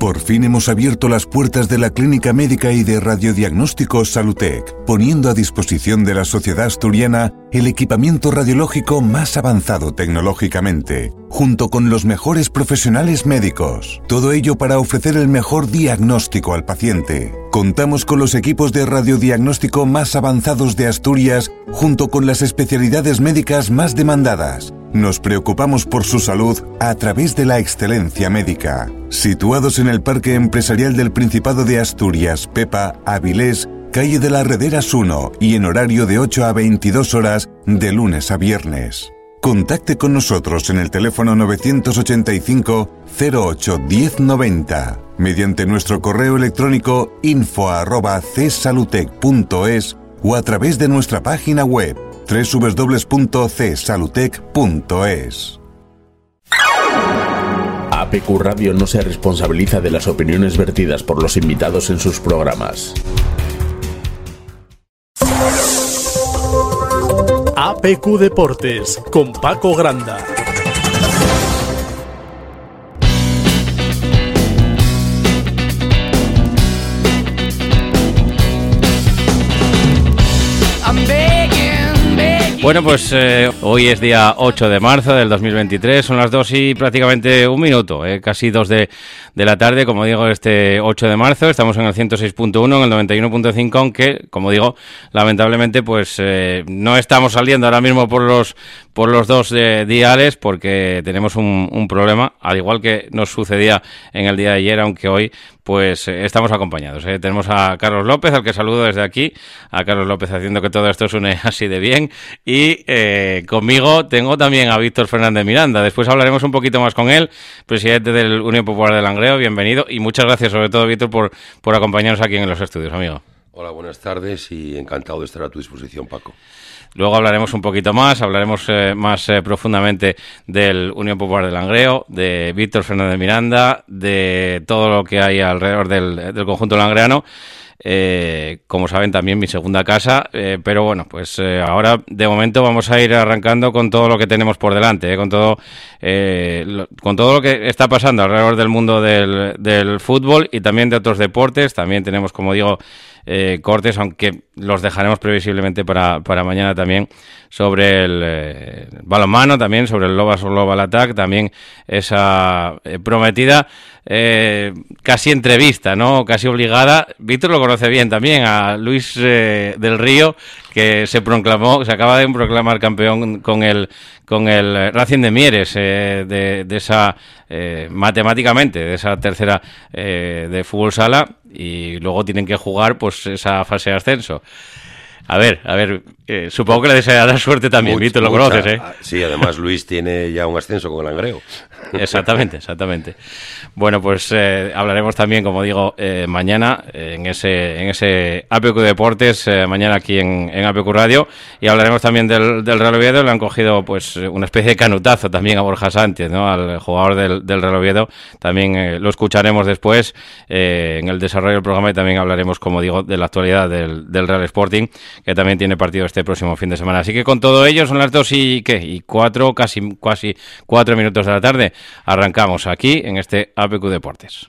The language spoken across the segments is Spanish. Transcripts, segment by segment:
Por fin hemos abierto las puertas de la clínica médica y de radiodiagnóstico Salutec, poniendo a disposición de la sociedad asturiana el equipamiento radiológico más avanzado tecnológicamente, junto con los mejores profesionales médicos. Todo ello para ofrecer el mejor diagnóstico al paciente. Contamos con los equipos de radiodiagnóstico más avanzados de Asturias, junto con las especialidades médicas más demandadas nos preocupamos por su salud a través de la excelencia médica. Situados en el Parque Empresarial del Principado de Asturias, Pepa, Avilés, calle de las Rederas 1 y en horario de 8 a 22 horas de lunes a viernes. Contacte con nosotros en el teléfono 985 08 1090 mediante nuestro correo electrónico info o a través de nuestra página web www.csalutec.es. APQ Radio no se responsabiliza de las opiniones vertidas por los invitados en sus programas. APQ Deportes con Paco Granda. Bueno, pues eh, hoy es día 8 de marzo del 2023, son las 2 y prácticamente un minuto, eh, casi 2 de, de, la tarde, como digo, este 8 de marzo, estamos en el 106.1, en el 91.5, aunque, como digo, lamentablemente, pues eh, no estamos saliendo ahora mismo por los, por los dos diales porque tenemos un, un problema, al igual que nos sucedía en el día de ayer, aunque hoy pues eh, estamos acompañados. ¿eh? Tenemos a Carlos López, al que saludo desde aquí, a Carlos López haciendo que todo esto suene así de bien. Y eh, conmigo tengo también a Víctor Fernández Miranda. Después hablaremos un poquito más con él, presidente del Unión Popular de Langreo. Bienvenido y muchas gracias sobre todo, Víctor, por, por acompañarnos aquí en los estudios, amigo. Hola, buenas tardes y encantado de estar a tu disposición, Paco. Luego hablaremos un poquito más, hablaremos eh, más eh, profundamente del Unión Popular de Langreo, de Víctor Fernández Miranda, de todo lo que hay alrededor del, del conjunto langreano. Eh, como saben también mi segunda casa, eh, pero bueno, pues eh, ahora de momento vamos a ir arrancando con todo lo que tenemos por delante, eh, con todo lo, con todo lo que está pasando alrededor del mundo del, del, fútbol y también de otros deportes. También tenemos, como digo, cortes, aunque los dejaremos previsiblemente para, para mañana también sobre el balonmano, también sobre el Lobas Global Attack, también esa prometida eh, casi entrevista, ¿no? Casi obligada. Víctor lo conoce bien también, a Luis eh, del Río, que se proclamó, se acaba de proclamar campeón con el con el Racing de Mieres eh, de, de, esa matemáticamente de esa tercera de fútbol sala y luego tienen que jugar pues esa fase de ascenso. A ver, a ver, eh, supongo que le deseará suerte también, Víctor, lo mucha, conoces, ¿eh? Sí, además Luis tiene ya un ascenso con el Langreo. Exactamente, exactamente. Bueno, pues eh, hablaremos también, como digo, eh, mañana en ese en ese APQ Deportes, eh, mañana aquí en, en, APQ Radio, y hablaremos también del, del Real Oviedo. Le han cogido pues una especie de canutazo también a Borja Sánchez, ¿no? al jugador del, del Real Oviedo. También eh, lo escucharemos después eh, en el desarrollo del programa y también hablaremos, como digo, de la actualidad del, del Real Sporting, que también tiene partido este próximo fin de semana. Así que con todo ello son las dos y qué, y cuatro, casi, casi cuatro minutos de la tarde. Arrancamos aquí en este APQ Deportes.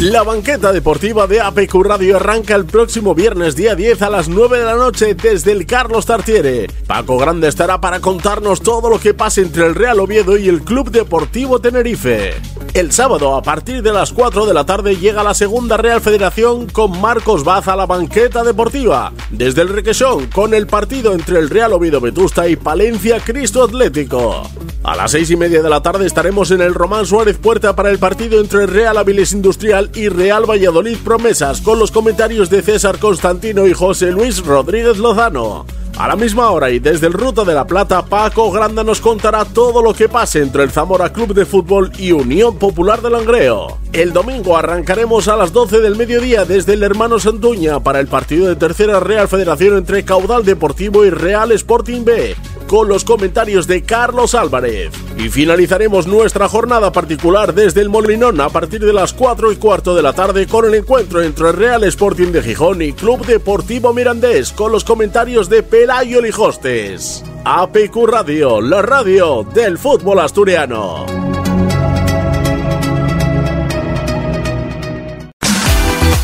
La banqueta deportiva de APQ Radio arranca el próximo viernes día 10 a las 9 de la noche desde el Carlos Tartiere. Paco Grande estará para contarnos todo lo que pasa entre el Real Oviedo y el Club Deportivo Tenerife. El sábado a partir de las 4 de la tarde llega la segunda Real Federación con Marcos Baz a la banqueta deportiva. Desde el Requesón con el partido entre el Real Oviedo Vetusta y Palencia Cristo Atlético. A las seis y media de la tarde estaremos en el Román Suárez Puerta para el partido entre Real Avilés Industrial y Real Valladolid Promesas, con los comentarios de César Constantino y José Luis Rodríguez Lozano. A la misma hora y desde el Ruta de la Plata, Paco Granda nos contará todo lo que pase entre el Zamora Club de Fútbol y Unión Popular de Langreo. El domingo arrancaremos a las 12 del mediodía desde el Hermano Santuña para el partido de Tercera Real Federación entre Caudal Deportivo y Real Sporting B con los comentarios de Carlos Álvarez. Y finalizaremos nuestra jornada particular desde el Molinón a partir de las 4 y cuarto de la tarde con el encuentro entre Real Sporting de Gijón y Club Deportivo Mirandés con los comentarios de Pelayo Lijostes. APQ Radio, la radio del fútbol asturiano.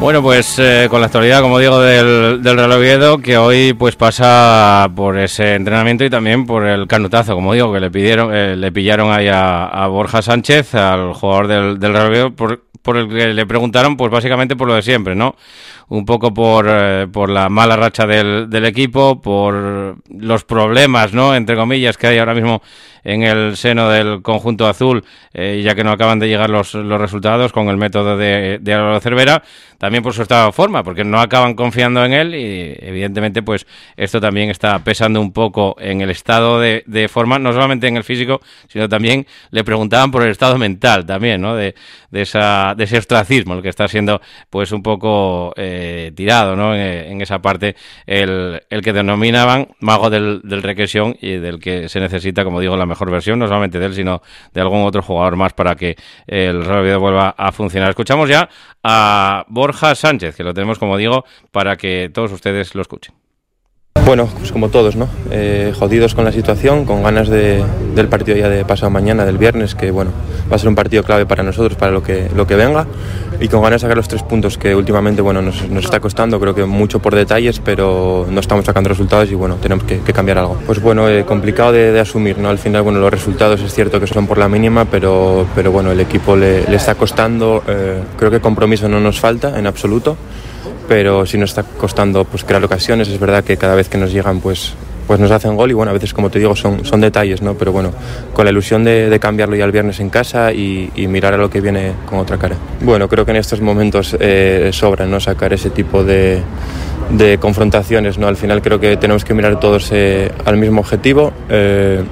Bueno, pues eh, con la actualidad, como digo, del, del Real Oviedo, que hoy pues pasa por ese entrenamiento y también por el canutazo, como digo, que le pidieron, eh, le pillaron ahí a, Borja Sánchez, al jugador del, del Real Oviedo, por, por el que le preguntaron, pues básicamente por lo de siempre, ¿no? Un poco por, eh, por la mala racha del, del equipo, por los problemas, ¿no? Entre comillas, que hay ahora mismo en el seno del conjunto azul, eh, ya que no acaban de llegar los, los resultados con el método de, de Álvaro Cervera, también por su estado de forma, porque no acaban confiando en él y evidentemente pues esto también está pesando un poco en el estado de, de forma, no solamente en el físico, sino también le preguntaban por el estado mental también, ¿no? De, de, esa, de ese ostracismo, el que está siendo pues un poco eh, tirado, ¿no? En, esa parte, el, el que denominaban mago del, del regresión y del que se necesita, como digo, la mejor versión, no solamente de él, sino de algún otro jugador más para que el Real vuelva a funcionar. Escuchamos ya a Borja Sánchez, que lo tenemos, como digo, para que todos ustedes lo escuchen. Bueno, pues como todos, ¿no? Eh, jodidos con la situación, con ganas de, del partido ya de pasado mañana, del viernes, que bueno, va a ser un partido clave para nosotros, para lo que, lo que venga, y con ganas de sacar los tres puntos que últimamente bueno, nos, nos está costando, creo que mucho por detalles, pero no estamos sacando resultados y bueno, tenemos que, cambiar algo. Pues bueno, eh, complicado de, de, asumir, ¿no? Al final, bueno, los resultados es cierto que son por la mínima, pero, pero bueno, el equipo le, le está costando, eh, creo que compromiso no nos falta en absoluto pero sí nos está costando pues, crear ocasiones. Es verdad que cada vez que nos llegan pues, pues nos hacen gol y bueno, a veces como te digo son, son detalles, ¿no? pero bueno, con la ilusión de, de cambiarlo ya el viernes en casa y, y, mirar a lo que viene con otra cara. Bueno, creo que en estos momentos eh, sobra ¿no? sacar ese tipo de, de, confrontaciones. ¿no? Al final creo que tenemos que mirar todos eh, al mismo objetivo. Eh,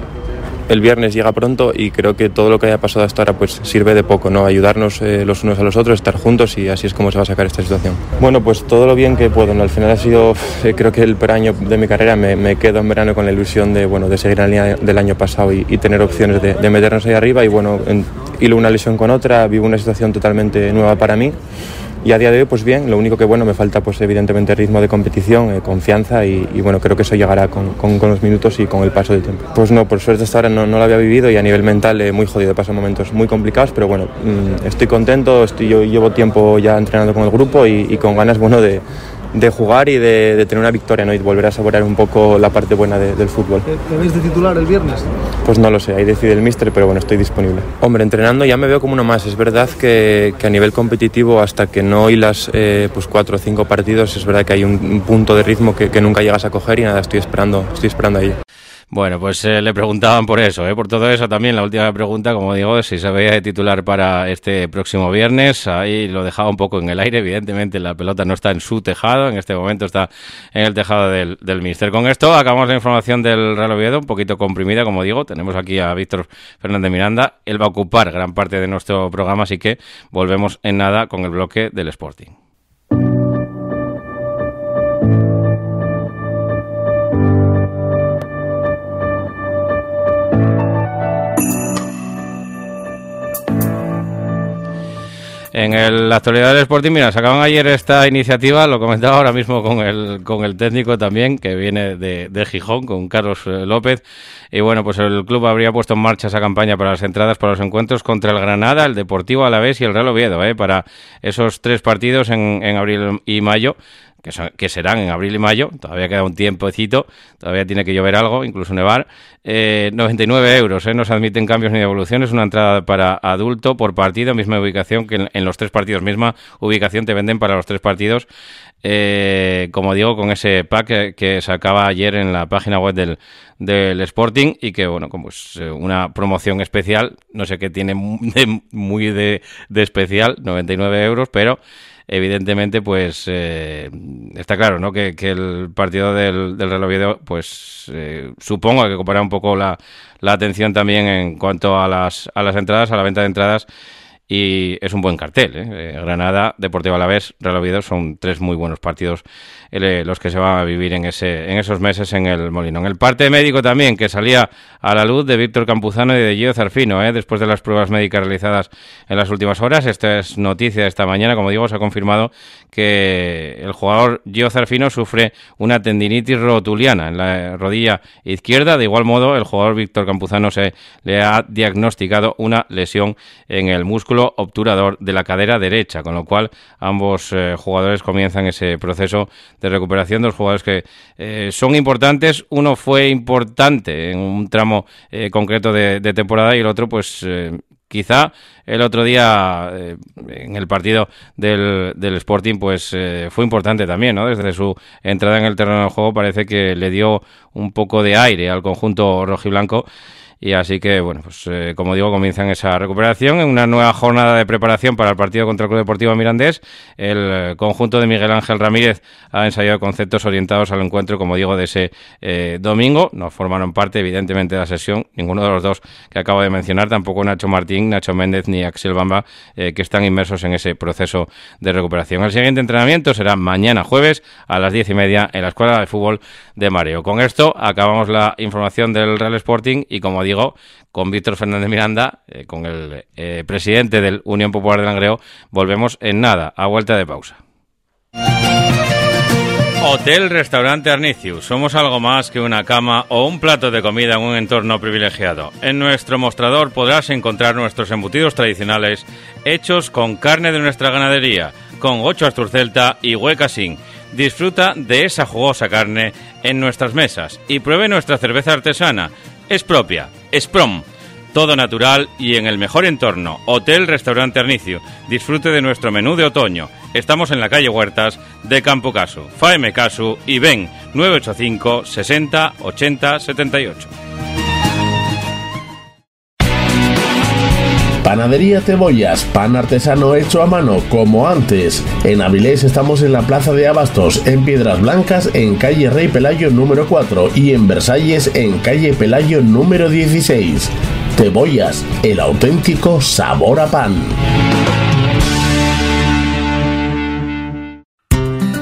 el viernes llega pronto y creo que todo lo que haya pasado hasta ahora pues sirve de poco, ¿no? Ayudarnos eh, los unos a los otros, estar juntos y así es como se va a sacar esta situación. Bueno, pues todo lo bien que puedo. Al final ha sido, eh, creo que el año de mi carrera me, quedo en verano con la ilusión de, bueno, de seguir en la línea del año pasado y, y tener opciones de, de, meternos ahí arriba y bueno, en, hilo una lesión con otra, vivo una situación totalmente nueva para mí y a día de hoy pues bien, lo único que bueno me falta pues evidentemente ritmo de competición, eh, confianza y, bueno creo que eso llegará con, con, los minutos y con el paso del tiempo. Pues no, por suerte hasta ahora no, no lo había vivido y a nivel mental eh, muy jodido, paso momentos muy complicados, pero bueno, mmm, estoy contento, estoy, yo llevo tiempo ya entrenando con el grupo y con ganas bueno de de jugar y de, de, tener una victoria ¿no? y volver a saborear un poco la parte buena de, del fútbol. ¿Te ves de titular el viernes? Pues no lo sé, ahí decide el míster, pero bueno, estoy disponible. Hombre, entrenando ya me veo como uno más. Es verdad que, que a nivel competitivo, hasta que no hilas eh, pues cuatro o cinco partidos, es verdad que hay un, un punto de ritmo que, que, nunca llegas a coger y nada, estoy esperando, estoy esperando ahí. Bueno, pues eh, le preguntaban por eso, ¿eh? por todo eso también. La última pregunta, como digo, si se veía de titular para este próximo viernes. Ahí lo dejaba un poco en el aire. Evidentemente, la pelota no está en su tejado. En este momento está en el tejado del, del. Con esto acabamos la información del Real Oviedo, un poquito comprimida, como digo. Tenemos aquí a Víctor Fernández Miranda. Él va a ocupar gran parte de nuestro programa, así que volvemos en nada con el bloque del Sporting. En la actualidad del Sporting, mira, sacaban ayer esta iniciativa, lo comentaba ahora mismo con el, con el técnico también, que viene de, de Gijón, con Carlos eh, López. Y bueno, pues el club habría puesto en marcha esa campaña para las entradas para los encuentros contra el Granada, el Deportivo Alavés y el Real Oviedo, ¿eh? para esos tres partidos en, en abril y mayo que, serán en abril y mayo, todavía queda un tiempecito, todavía tiene que llover algo, incluso nevar, 99 eh, euros, ¿eh? no se admiten cambios ni devoluciones, una entrada para adulto por partido, misma ubicación que en, los tres partidos, misma ubicación te venden para los tres partidos, eh, como digo, con ese pack que, se acaba ayer en la página web del, del Sporting y que, bueno, como es una promoción especial, no sé qué tiene muy de, de especial, 99 euros, pero evidentemente, pues eh, está claro, ¿no? Que, el partido del, del Real Oviedo, pues eh, supongo que compara un poco la, la atención también en cuanto a las, a las entradas, a la venta de entradas y es un buen cartel. ¿eh? eh Granada, Deportivo Alavés, Real Oviedo son tres muy buenos partidos eh, los que se van a vivir en, ese, en esos meses en el Molino. En el parte médico también, que salía a la luz de Víctor Campuzano y de Gio Zarfino, ¿eh? después de las pruebas médicas realizadas en las últimas horas. Esta es noticia de esta mañana, como digo, se ha confirmado que el jugador Gio Zarfino sufre una tendinitis rotuliana en la rodilla izquierda. De igual modo, el jugador Víctor Campuzano se le ha diagnosticado una lesión en el músculo obturador de la cadera derecha, con lo cual ambos eh, jugadores comienzan ese proceso de recuperación. Dos jugadores que eh, son importantes. Uno fue importante en un tramo eh, concreto de, temporada y el otro, pues quizá el otro día en el partido del, del Sporting pues fue importante también, ¿no? Desde su entrada en el terreno del juego parece que le dio un poco de aire al conjunto rojiblanco y así que, bueno, pues eh, como digo, comienzan esa recuperación en una nueva jornada de preparación para el partido contra el Club Deportivo Mirandés. El eh, conjunto de Miguel Ángel Ramírez ha ensayado conceptos orientados al encuentro, como digo, de ese eh, domingo. No formaron parte, evidentemente, de la sesión ninguno de los dos que acabo de mencionar, tampoco Nacho Martín, Nacho Méndez ni Axel Bamba, que están inmersos en ese proceso de recuperación. El siguiente entrenamiento será mañana jueves a las diez y media en la Escuela de Fútbol de Mareo. Con esto acabamos la información del Real Sporting y, como digo, con Víctor Fernández Miranda, eh, con el eh, presidente del Unión Popular de Langreo, volvemos en nada, a vuelta de pausa. Hotel Restaurante Arnicius. Somos algo más que una cama o un plato de comida en un entorno privilegiado. En nuestro mostrador podrás encontrar nuestros embutidos tradicionales hechos con carne de nuestra ganadería, con ocho asturcelta y huecasín. Disfruta de esa jugosa carne en nuestras mesas y pruebe nuestra cerveza artesana es propia, es prom. Todo natural y en el mejor entorno. Hotel Restaurante Arnicio. Disfrute de nuestro menú de otoño. Estamos en la calle Huertas de Campo Caso. Faeme Casu y ven 985 60 80 78. Panadería Cebollas, pan artesano hecho a mano, como antes. En Avilés estamos en la Plaza de Abastos, en Piedras Blancas, en calle Rey Pelayo número 4 y en Versalles, en calle Pelayo número 16. Cebollas, el auténtico sabor a pan.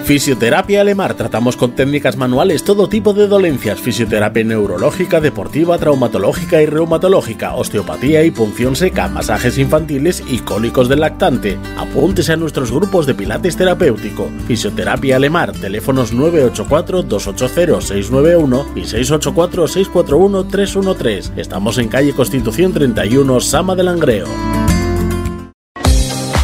Fisioterapia Alemar. Tratamos con técnicas manuales todo tipo de dolencias. Fisioterapia neurológica, deportiva, traumatológica y reumatológica, osteopatía y punción seca, masajes infantiles y cólicos del lactante. Apúntese a nuestros grupos de pilates terapéutico. Fisioterapia Alemar. Teléfonos 984-280-691 y 684-641-313. Estamos en calle Constitución 31, Sama del Langreo.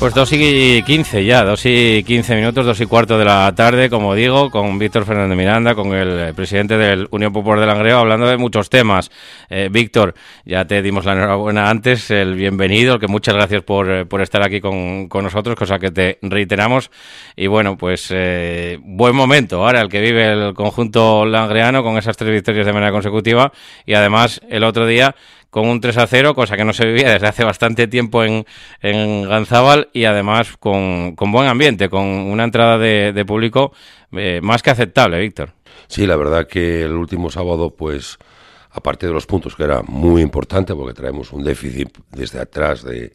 Pues 2 y 15 ya, 2 y 15 minutos, 2 y cuarto de la tarde, como digo, con Víctor Fernández Miranda, con el presidente del Unión Popular de Langreo, hablando de muchos temas. Eh, Víctor, ya te dimos la enhorabuena antes, el bienvenido, que muchas gracias por, eh, por estar aquí con, con, nosotros, cosa que te reiteramos. Y bueno, pues eh, buen momento ahora el que vive el conjunto langreano con esas tres victorias de manera consecutiva y además el otro día con un 3 a 0, cosa que no se vivía desde hace bastante tiempo en, en Ganzábal y además con, con, buen ambiente, con una entrada de, de público eh, más que aceptable, Víctor. Sí, la verdad que el último sábado, pues, aparte de los puntos, que era muy importante, porque traemos un déficit desde atrás de,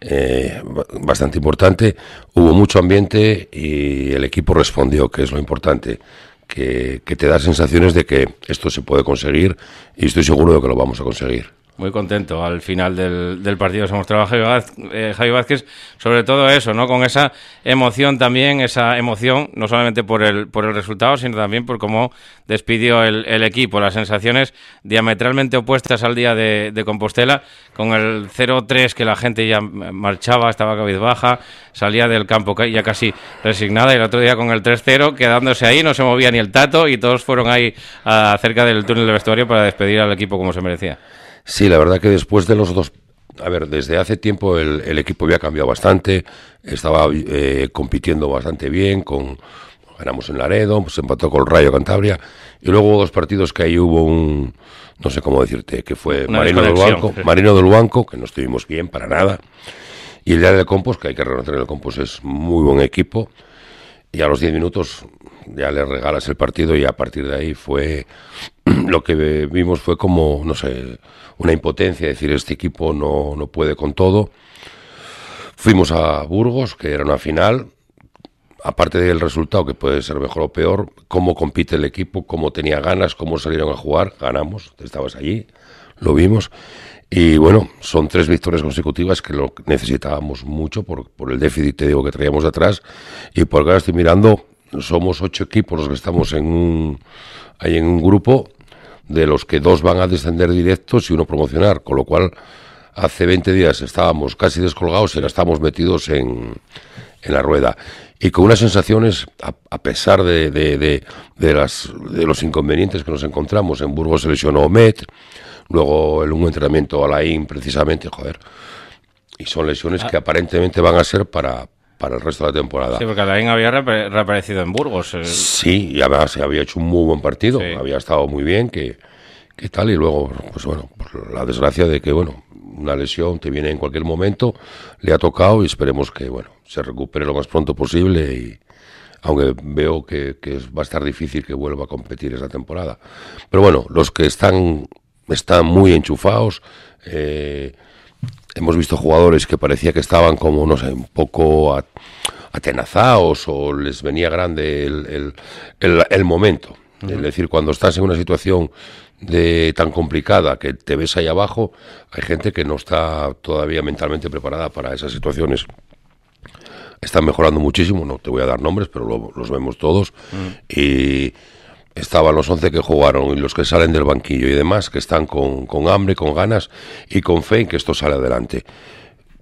eh, bastante importante, hubo mucho ambiente y el equipo respondió, que es lo importante. Que, que, te da sensaciones de que esto se puede conseguir y estoy seguro de que lo vamos a conseguir. Muy contento al final del, del partido. Se mostraba Javi Vázquez, eh, Vázquez, sobre todo eso, ¿no? Con esa emoción también, esa emoción, no solamente por el, por el resultado, sino también por cómo despidió el, el equipo. Las sensaciones diametralmente opuestas al día de, de Compostela, con el 0-3 que la gente ya marchaba, estaba cabizbaja, salía del campo ya casi resignada, y el otro día con el 3-0, quedándose ahí, no se movía ni el tato, y todos fueron ahí a, cerca del túnel del vestuario para despedir al equipo como se merecía. Sí, la verdad que después de los dos... A ver, desde hace tiempo el, el equipo había cambiado bastante, estaba eh, compitiendo bastante bien, con ganamos en Laredo, se empató con el Rayo Cantabria, y luego hubo dos partidos que ahí hubo un, no sé cómo decirte, que fue Una Marino del. Banco, Marino del Banco, que no estuvimos bien para nada, y el día del Compos, que hay que reconocer el Compos es muy buen equipo, y a los 10 minutos ya le regalas el partido y a partir de ahí fue lo que vimos fue como, no sé, una impotencia, decir, este equipo no, no puede con todo. Fuimos a Burgos, que era una final, aparte del resultado, que puede ser mejor o peor, cómo compite el equipo, cómo tenía ganas, cómo salieron a jugar, ganamos, estabas allí, lo vimos. Y bueno, son tres victorias consecutivas que lo necesitábamos mucho por, por el déficit, te digo, que traíamos de atrás. Y porque ahora estoy mirando, somos ocho equipos los que estamos en un, ahí en un grupo, de los que dos van a descender directos y uno promocionar, con lo cual hace 20 días estábamos casi descolgados y ahora estamos metidos en, en la rueda. Y con unas sensaciones, a, a pesar de, de, de, de, las, de los inconvenientes que nos encontramos, en Burgos se lesionó Met, luego en un entrenamiento a la IN precisamente, joder, y son lesiones Ah. que aparentemente van a ser para, para el resto de la temporada. Sí, porque Alain había reaparecido en Burgos. eh, Sí, y además se había hecho un muy buen partido, Sí. había estado muy bien, que, que tal, y luego, pues bueno, por la desgracia de que, bueno, una lesión te viene en cualquier momento, le ha tocado y esperemos que, bueno, se recupere lo más pronto posible y aunque veo que, que va a estar difícil que vuelva a competir esa temporada. Pero bueno, los que están, están muy enchufados, eh, hemos visto jugadores que parecía que estaban como, no sé, un poco a- atenazados o les venía grande el, el, el- el momento. Es decir, cuando estás en una situación de tan complicada que te ves ahí abajo, hay gente que no está todavía mentalmente preparada para esas situaciones. Están mejorando muchísimo, no te voy a dar nombres, pero lo- los vemos todos. Y estaban los 11 que jugaron y los que salen del banquillo y demás, que están con, con hambre, con ganas y con fe en que esto sale adelante.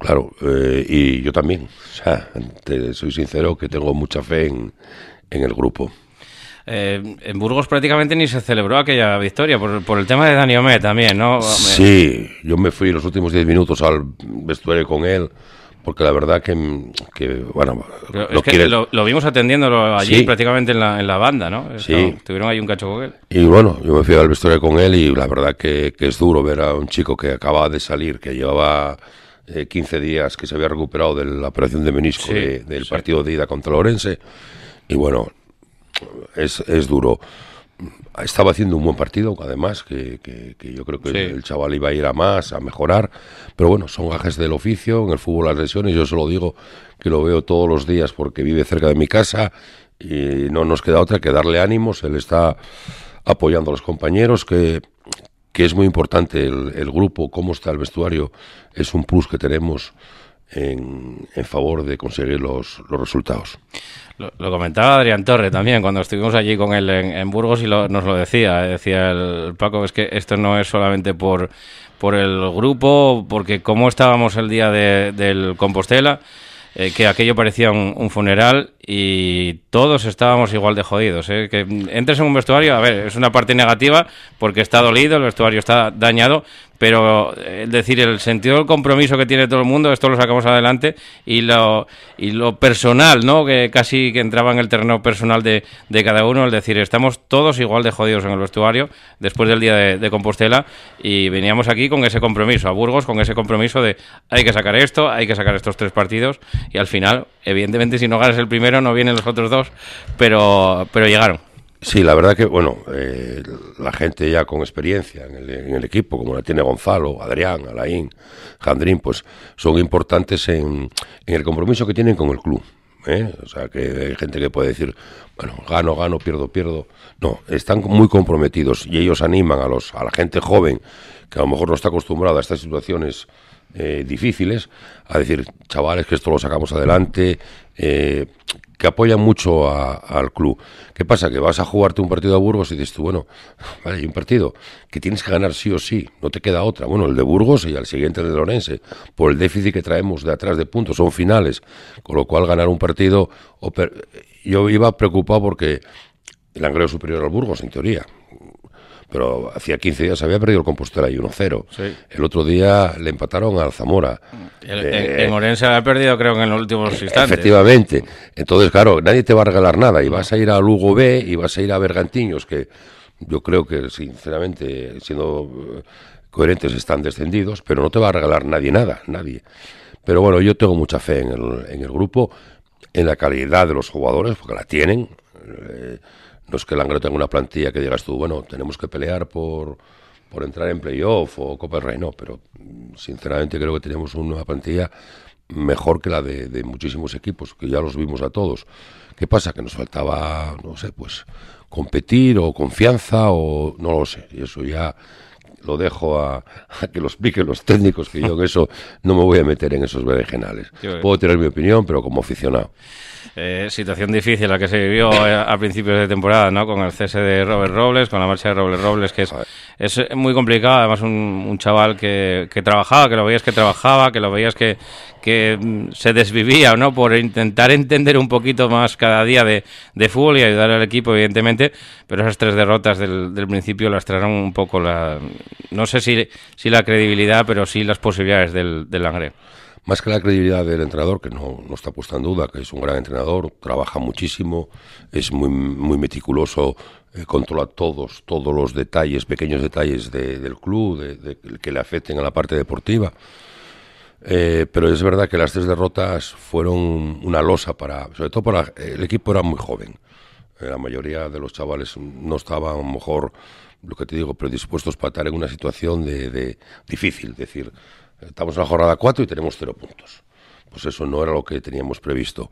Claro, eh, y yo también, o sea, te soy sincero que tengo mucha fe en, en el grupo. eh, en Burgos prácticamente ni se celebró aquella victoria por, por el tema de Dani Omé también, ¿no? Sí, yo me fui los últimos 10 minutos al vestuario con él, porque la verdad que, que bueno, que quiere- lo, lo vimos atendiéndolo allí Sí. prácticamente en la, en la banda, ¿no? Sí. Tuvieron ahí un cacho con él. Y bueno, yo me fui al vestuario con él y la verdad que, que es duro ver a un chico que acaba de salir, que llevaba eh, 15 días, que se había recuperado de la operación de menisco Sí, de- del sí. partido de ida contra Lorense. Y bueno, es, es duro. Estaba haciendo un buen partido, además, que, que- que yo creo que Sí. el chaval iba a ir a más, a mejorar. Pero bueno, son gajes del oficio, en el fútbol las lesiones, yo se lo digo que lo veo todos los días porque vive cerca de mi casa y no nos queda otra que darle ánimos. Él está apoyando a los compañeros, que, que es muy importante el, el grupo, cómo está el vestuario, es un plus que tenemos en, en favor de conseguir los, resultados. Lo, comentaba Adrián Torre también cuando estuvimos allí con él en, Burgos y nos lo decía. Decía el Paco, es que esto no es solamente por, por el grupo, porque como estábamos el día del Compostela, eh, que aquello parecía un, funeral y todos estábamos igual de jodidos. ¿eh? Que entres en un vestuario, a ver, es una parte negativa porque está dolido, el vestuario está dañado, pero es decir, el sentido del compromiso que tiene todo el mundo, esto lo sacamos adelante y lo, y lo personal, ¿no? Que casi que entraba en el terreno personal de, de cada uno, el decir, estamos todos igual de jodidos en el vestuario después del día de, Compostela y veníamos aquí con ese compromiso, a Burgos con ese compromiso de hay que sacar esto, hay que sacar estos tres partidos y al final, evidentemente, si no ganas el primero, no vienen los otros dos, pero, pero llegaron. Sí, la verdad que, bueno, eh, la gente ya con experiencia en el, equipo, como la tiene Gonzalo, Adrián, Alain, Jandrín, pues son importantes en, el compromiso que tienen con el club. ¿eh? O sea, que hay gente que puede decir, bueno, gano, gano, pierdo, pierdo. No, están muy comprometidos y ellos animan a, los, a la gente joven que a lo mejor no está acostumbrada a estas situaciones eh, difíciles, a decir, chavales, que esto lo sacamos adelante, que apoyan mucho al club. ¿Qué pasa? Que vas a jugarte un partido a Burgos y dices tú, bueno, vale, hay un partido que tienes que ganar sí o sí, no te queda otra. Bueno, el de Burgos y al siguiente el de Lorense, por el déficit que traemos de atrás de puntos, son finales, con lo cual ganar un partido... Yo iba preocupado porque el Angreo superior al Burgos, en teoría, pero hacía 15 días había perdido el Compostela y 1-0. El otro día le empataron al Zamora. El, eh, Morense había perdido creo que en los últimos instantes. Efectivamente. Entonces, claro, nadie te va a regalar nada y vas a ir a Lugo B y vas a ir a Bergantiños, que yo creo que sinceramente, siendo eh, coherentes, están descendidos, pero no te va a regalar nadie nada, nadie. Pero bueno, yo tengo mucha fe en el, en el grupo, en la calidad de los jugadores, porque la tienen. Eh, no es que el Angro tenga una plantilla que digas tú, bueno, tenemos que pelear por, por entrar en playoff o Copa del Rey, no, pero mm, sinceramente creo que tenemos una plantilla mejor que la de, muchísimos equipos, que ya los vimos a todos. ¿Qué pasa? Que nos faltaba, no sé, pues competir o confianza o no lo sé. Y eso ya lo dejo a, que lo expliquen los técnicos, que yo en eso no me voy a meter en esos berenjenales. Puedo tener mi opinión, pero como aficionado. Eh, situación difícil la que se vivió eh, a principios de temporada, ¿no? Con el cese de Robert Robles, con la marcha de Robert Robles, que es, es muy complicado. Además, un, chaval que, que, trabajaba, que lo veías que trabajaba, que lo veías que, que mm, se desvivía, ¿no? Por intentar entender un poquito más cada día de, de fútbol y ayudar al equipo, evidentemente. Pero esas tres derrotas del, del principio las trajeron un poco la. No sé si, si la credibilidad, pero sí las posibilidades del, del más que la credibilidad del entrenador, que no, no, está puesta en duda, que es un gran entrenador, trabaja muchísimo, es muy, muy meticuloso, eh, controla todos, todos los detalles, pequeños detalles del club, de, que le afecten a la parte deportiva. Eh, pero es verdad que las tres derrotas fueron una losa para, sobre todo para el equipo era muy joven. Eh, la mayoría de los chavales no estaban a lo mejor, lo que te digo, predispuestos para estar en una situación de, de difícil, es decir, Estamos en la jornada 4 y tenemos cero puntos. Pues eso no era lo que teníamos previsto.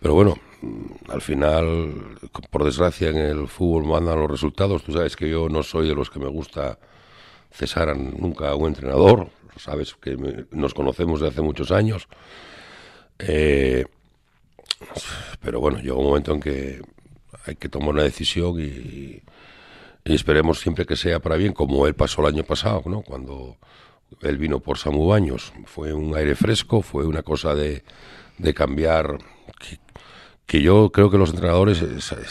Pero bueno, mm, al final, por desgracia, en el fútbol mandan los resultados. Tú sabes que yo no soy de los que me gusta cesar nunca a un entrenador. Sabes que nos conocemos de hace muchos años. Eh, pero bueno, llega un momento en que hay que tomar una decisión y, esperemos siempre que sea para bien, como él pasó el año pasado, ¿no? Cuando él vino por Samu Baños. Fue un aire fresco, fue una cosa de, de cambiar. Que, yo creo que los entrenadores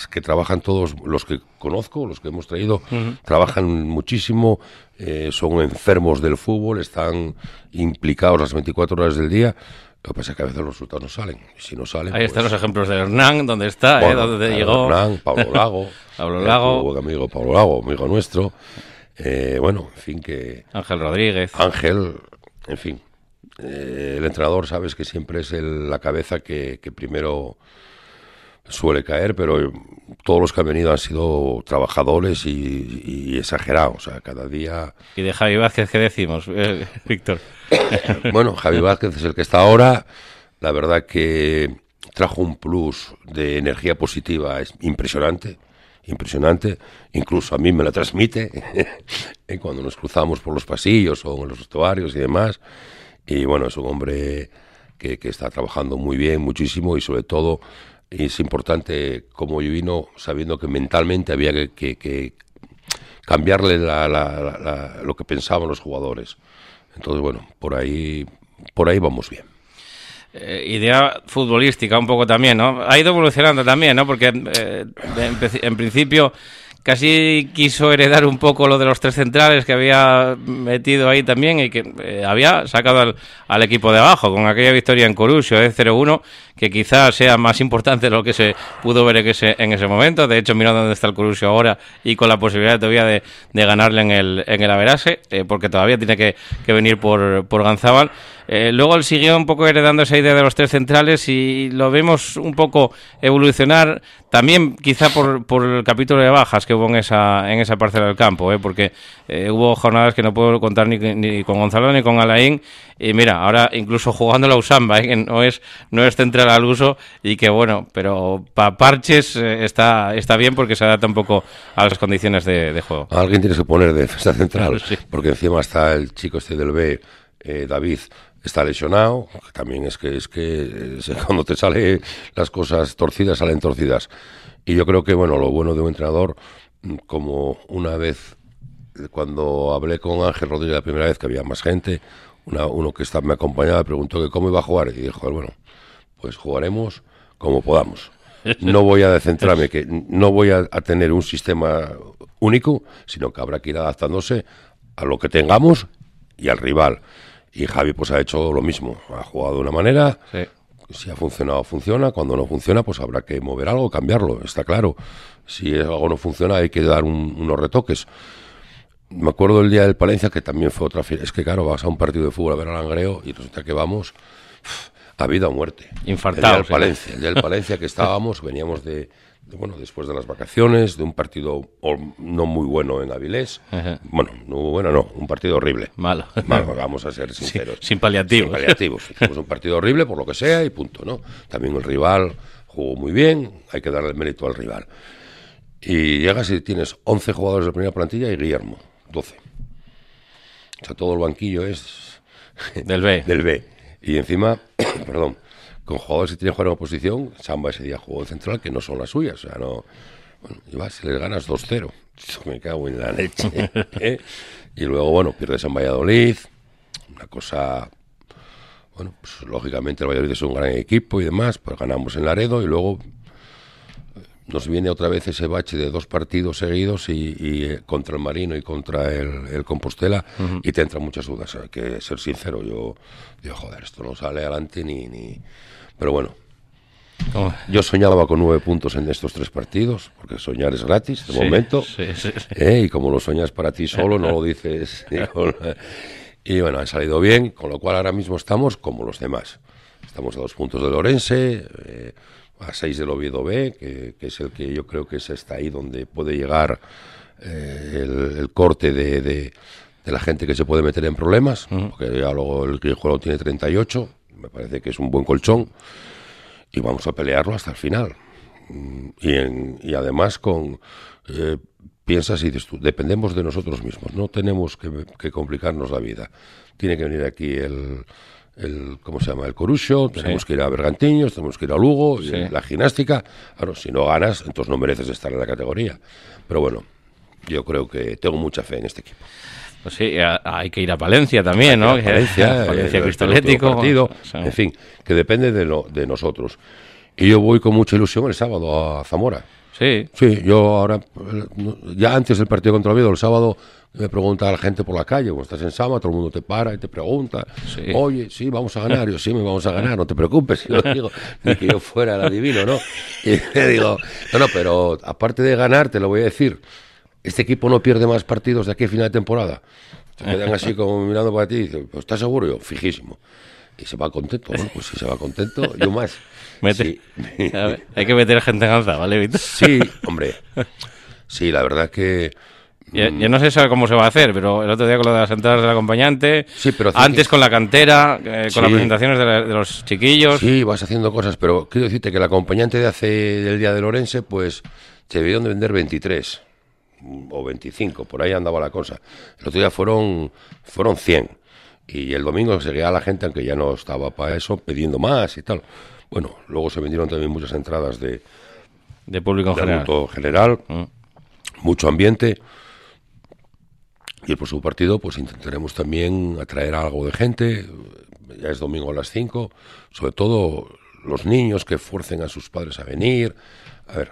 que trabajan todos, los que conozco, los que hemos traído, trabajan muchísimo, eh, son enfermos del fútbol, están implicados las 24 horas del día. Lo que pasa es que a veces los resultados no salen. si no salen, Ahí están pues los ejemplos de Hernán, donde está, eh, donde llegó. Hernán, Pablo Lago. Pablo Lago. amigo Pablo Lago, amigo nuestro. Eh, bueno, en fin, que... Ángel Rodríguez. Ángel, en fin. Eh, el entrenador, sabes que siempre es la cabeza que, primero suele caer, pero todos los que han venido han sido trabajadores y, exagerados. O sea, cada día. ¿Y de Javi Vázquez qué decimos, eh, Víctor? bueno, Javi Vázquez es el que está ahora. La verdad que trajo un plus de energía positiva es impresionante impresionante, incluso a mí me la transmite cuando nos cruzamos por los pasillos o en los vestuarios y demás. Y bueno, es un hombre que, que, está trabajando muy bien, muchísimo y sobre todo es importante como vino sabiendo que mentalmente había que, cambiarle lo que pensaban los jugadores. Entonces, bueno, por ahí, por ahí vamos bien. Eh, idea futbolística un poco también, ¿no? Ha ido evolucionando también, ¿no? Porque eh, en, principio casi quiso heredar un poco lo de los tres centrales que había metido ahí también y que eh, había sacado al, equipo de abajo con aquella victoria en Corusio de 0-1 que quizás sea más importante de lo que se pudo ver en ese, en ese momento. De hecho, mira dónde está el Corusio ahora y con la posibilidad todavía de, ganarle en el, en el Averase, eh, porque todavía tiene que, que venir por, por Ganzábal. Eh, luego él siguió un poco heredando esa idea de los tres centrales y lo vemos un poco evolucionar también quizá por, por el capítulo de bajas que hubo en esa, en esa parcela del campo, ¿eh? porque eh, hubo jornadas que no puedo contar ni, ni, con Gonzalo ni con Alain y mira, ahora incluso jugando la Usamba, ¿eh? que no es, no es central al uso y que bueno, pero para parches está, está bien porque se adapta un poco a las condiciones de, juego. Alguien tiene que poner de defensa central, porque encima está el chico este del B, David, está lesionado, también es que es que cuando te sale las cosas torcidas salen torcidas. Y yo creo que bueno, lo bueno de un entrenador como una vez cuando hablé con Ángel Rodríguez la primera vez que había más gente, uno que está, me acompañaba preguntó que cómo iba a jugar y dijo, bueno, pues jugaremos como podamos. No voy a descentrarme, que no voy a tener un sistema único, sino que habrá que ir adaptándose a lo que tengamos y al rival. Y Javi pues ha hecho lo mismo, ha jugado de una manera, si ha funcionado funciona, cuando no funciona pues habrá que mover algo, cambiarlo, está claro. Si algo no funciona hay que dar unos retoques. Me acuerdo el día del Palencia que también fue otra fiesta. Es que claro, vas a un partido de fútbol a ver al Langreo y resulta que vamos a vida o muerte. Infartado. El día del Palencia, el día del Palencia que estábamos, veníamos de, bueno, después de las vacaciones, de un partido no muy bueno en Avilés. Bueno, no bueno, no, un partido horrible. Malo. vamos a ser sinceros. sin paliativos. Sin paliativos. Hicimos un partido horrible por lo que sea y punto, ¿no? También el rival jugó muy bien, hay que darle el mérito al rival. Y llegas y tienes 11 jugadores de primera plantilla y Guillermo, 12. O sea, todo el banquillo es... Del B. Del B. Y encima, perdón, con jugadores que tienen que jugar en oposición, Samba ese día jugó de central, que no son las suyas. O sea, no. Bueno, y vas, les ganas 2-0. Me cago en la leche. ¿eh? Y luego, bueno, pierdes en Valladolid. Una cosa. Bueno, pues lógicamente el Valladolid es un gran equipo y demás, pues ganamos en Laredo y luego nos viene otra vez ese bache de dos partidos seguidos y, eh, contra el Marino y contra el, Compostela y te entran muchas dudas. Hay que ser sincero, yo digo, joder, esto no sale adelante ni... ni... Pero bueno, Yo soñaba con nueve puntos en estos tres partidos, porque soñar es gratis de momento. ¿eh? y como lo soñas para ti solo, no lo dices. y bueno, ha salido bien, con lo cual ahora mismo estamos como los demás. Estamos a dos puntos de Lorense, eh, a 6 del Oviedo B, que, es el que yo creo que es hasta ahí donde puede llegar eh, el, corte de, de, la gente que se puede meter en problemas, porque ya luego el Guijuelo tiene 38, me parece que es un buen colchón, y vamos a pelearlo hasta el final. Mm, y, y además con... Eh, piensas y dices tú, dependemos de nosotros mismos, no tenemos que complicarnos la vida. Tiene que venir aquí el el ¿cómo se llama? El Corusio, tenemos que ir a Bergantiños, tenemos que ir a Lugo, la gimnástica. Claro, si no ganas, entonces no mereces estar en la categoría. Pero bueno, yo creo que tengo mucha fe en este equipo. Pues sí, hay que ir a Palencia también, ¿no? Palencia, Palencia Cristolético. Partido, en fin, que depende de, lo, de nosotros. Y yo voy con mucha ilusión el sábado a Zamora. Sí. Sí, yo ahora, ya antes del partido contra Oviedo, el sábado me pregunta a la gente por la calle, cuando estás en Sama, todo el mundo te para y te pregunta, oye, sí, vamos a ganar, yo sí, me vamos a ganar, no te preocupes, y lo digo, ni que yo fuera el adivino, ¿no? Y le digo, no, no, pero aparte de ganar, te lo voy a decir, este equipo no pierde más partidos de aquí a final de temporada. Te quedan así como mirando para ti y dicen, pues ¿estás seguro? yo, fijísimo. Y se va contento, bueno, pues si se va contento, yo más. hay que meter gente en alza, ¿vale, Víctor? Sí, hombre. Sí, la verdad que yo, no sé cómo se va a hacer, pero el otro día con lo de las entradas del acompañante, antes con la cantera, eh, con las presentaciones de, los chiquillos. Sí, vas haciendo cosas, pero quiero decirte que el acompañante de hace del día de Lorense, pues se debieron de vender 23 o 25, por ahí andaba la cosa. El otro día fueron, fueron 100. Y el domingo seguía la gente, aunque ya no estaba para eso, pidiendo más y tal. Bueno, luego se vendieron también muchas entradas de, de público de general. general, Mm. mucho ambiente. Y el próximo partido, pues intentaremos también atraer algo de gente. Ya es domingo a las 5. Sobre todo los niños que fuercen a sus padres a venir. A ver,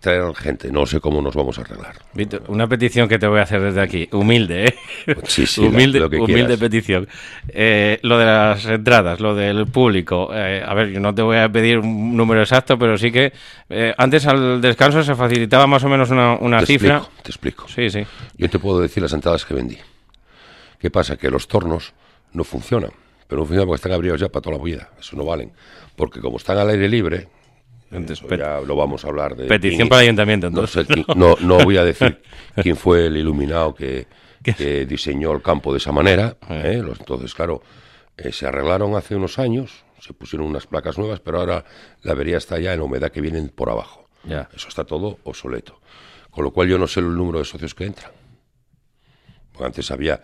traer gente. No sé cómo nos vamos a arreglar. Víctor, una petición que te voy a hacer desde aquí, humilde, ¿eh? Sí, sí, humilde, lo que humilde quieras. petición. Eh, lo de las entradas, lo del público. eh, a ver, yo no te voy a pedir un número exacto, pero sí que eh, antes al descanso se facilitaba más o menos una, una te cifra. explico, te explico. Sí, sí. Yo te puedo decir las entradas que vendí. ¿Qué pasa? Que los tornos no funcionan. Pero no funcionan porque están abrigados ya para toda la vida. Eso no valen. Porque como están al aire libre, Entonces, eso ya lo vamos a hablar de... petición quién- para el ayuntamiento, No, entonces. sé no, no voy a decir quién fue el iluminado que, que diseñó el campo de esa manera. ¿eh? Entonces, claro, eh, se arreglaron hace unos años, se pusieron unas placas nuevas, pero ahora la avería está ya en humedad que vienen por abajo. Ya. Eso está todo obsoleto. Con lo cual yo no sé el número de socios que entran. Porque antes había,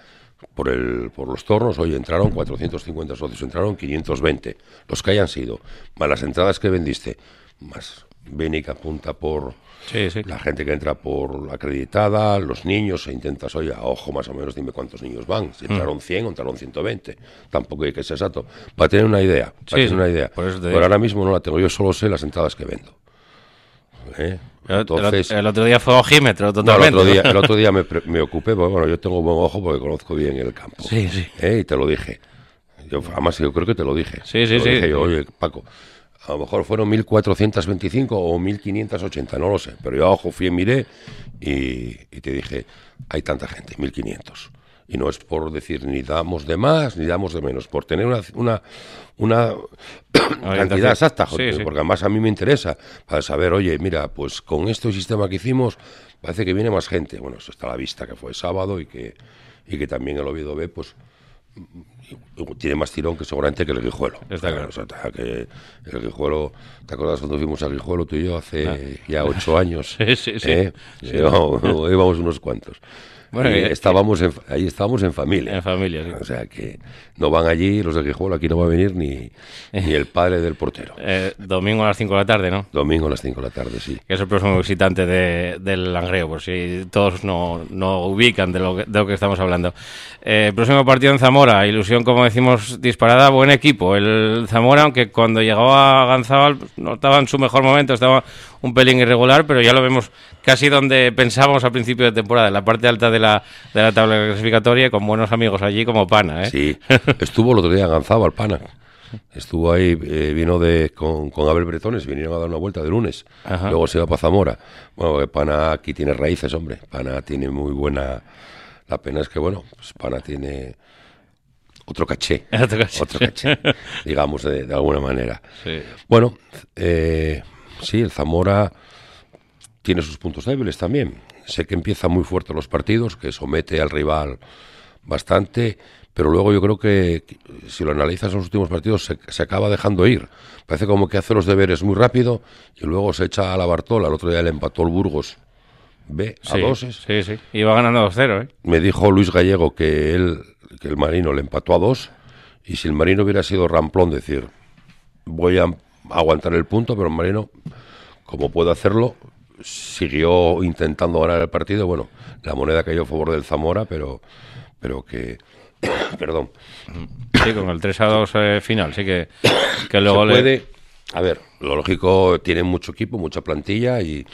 por, el, por los tornos, hoy entraron 450 socios, entraron 520. Los que hayan sido, más las entradas que vendiste, más Beni que apunta por Sí, sí. la gente que entra por acreditada, los niños, e intentas, oye, a ojo más o menos, dime cuántos niños van. Si entraron 100 o entraron 120. Tampoco hay que ser exacto. Para tener una idea, para Sí, tener una idea. por eso te Pero digo. ahora mismo no la tengo, yo solo sé las entradas que vendo. ¿Eh? El, el- Entonces, el otro día fue ojímetro, no, el totalmente. otro día, el otro día me, me ocupé, porque bueno, yo tengo buen ojo porque conozco bien el campo. Sí, sí. ¿Eh? Y te lo dije. Yo, además, yo creo que te lo dije. Sí, sí, Te lo sí. dije yo, oye, Paco, a lo mejor fueron 1425 o 1580, no lo sé. Pero yo a ojo fui y miré y, y te dije, hay tanta gente, 1500. Y no es por decir ni damos de más ni damos de menos, por tener una, una, una cantidad exacta, Sí, porque además a mí me interesa para saber, oye, mira, pues con este sistema que hicimos parece que viene más gente. Bueno, eso está a la vista, que fue sábado y que, y que también el Oviedo B, pues tiene más tirón que seguramente que el Guijuelo. Está claro. O sea, que el Guijuelo, ¿te acuerdas cuando fuimos a Guijuelo tú y yo hace ya ocho años? Ah. Sí, sí, sí. ¿Eh? Sí. Íbamos unos cuantos. Bueno, Y y- estábamos en, ahí estábamos en familia. En familia, sí. O sea que no van allí los de Guijuelo, aquí no va a venir ni, ni el padre del portero. Eh, domingo a las 5 de la tarde, ¿no? Domingo a las 5 de la tarde, sí. que es el próximo visitante de- del Langreo, por si todos no, no ubican de lo, que, de lo que estamos hablando. Eh, próximo partido en Zamora, ilusión, como decimos, disparada, buen equipo. El Zamora, aunque cuando llegaba a Ganzábal no estaba en su mejor momento, estaba un pelín irregular, pero ya lo vemos casi donde pensábamos al principio de temporada, en la parte alta de la, de la tabla clasificatoria, con buenos amigos allí como Pana. ¿eh? Sí, estuvo el otro día en Ganzaba, el pana. Estuvo ahí, eh, vino de, con, con Abel Bretones, vinieron a dar una vuelta de lunes. Ajá. Luego se iba para Zamora. Bueno, que Pana aquí tiene raíces, hombre. Pana tiene muy buena. La pena es que, bueno, pues Pana tiene otro caché. Otro caché. Otro caché, digamos, de, de alguna manera. Sí. Bueno, eh, sí, el Zamora tiene sus puntos débiles también. Sé que empieza muy fuerte los partidos, que somete al rival bastante, pero luego yo creo que si lo analizas en los últimos partidos se, se acaba dejando ir. Parece como que hace los deberes muy rápido y luego se echa a la Bartola. El otro día le empató el Burgos B a Sí, doses. sí, sí. Iba ganando 2-0, ¿eh? Me dijo Luis Gallego que él, que el Marino le empató a dos y si el Marino hubiera sido ramplón, decir, voy a aguantar el punto, pero Marino, como puede hacerlo, siguió intentando ganar el partido. Bueno, la moneda cayó a favor del Zamora, pero, pero que, perdón, Sí, con el 3-2 eh, final, sí que, que luego le... puede. A ver, lo lógico, tienen mucho equipo, mucha plantilla y,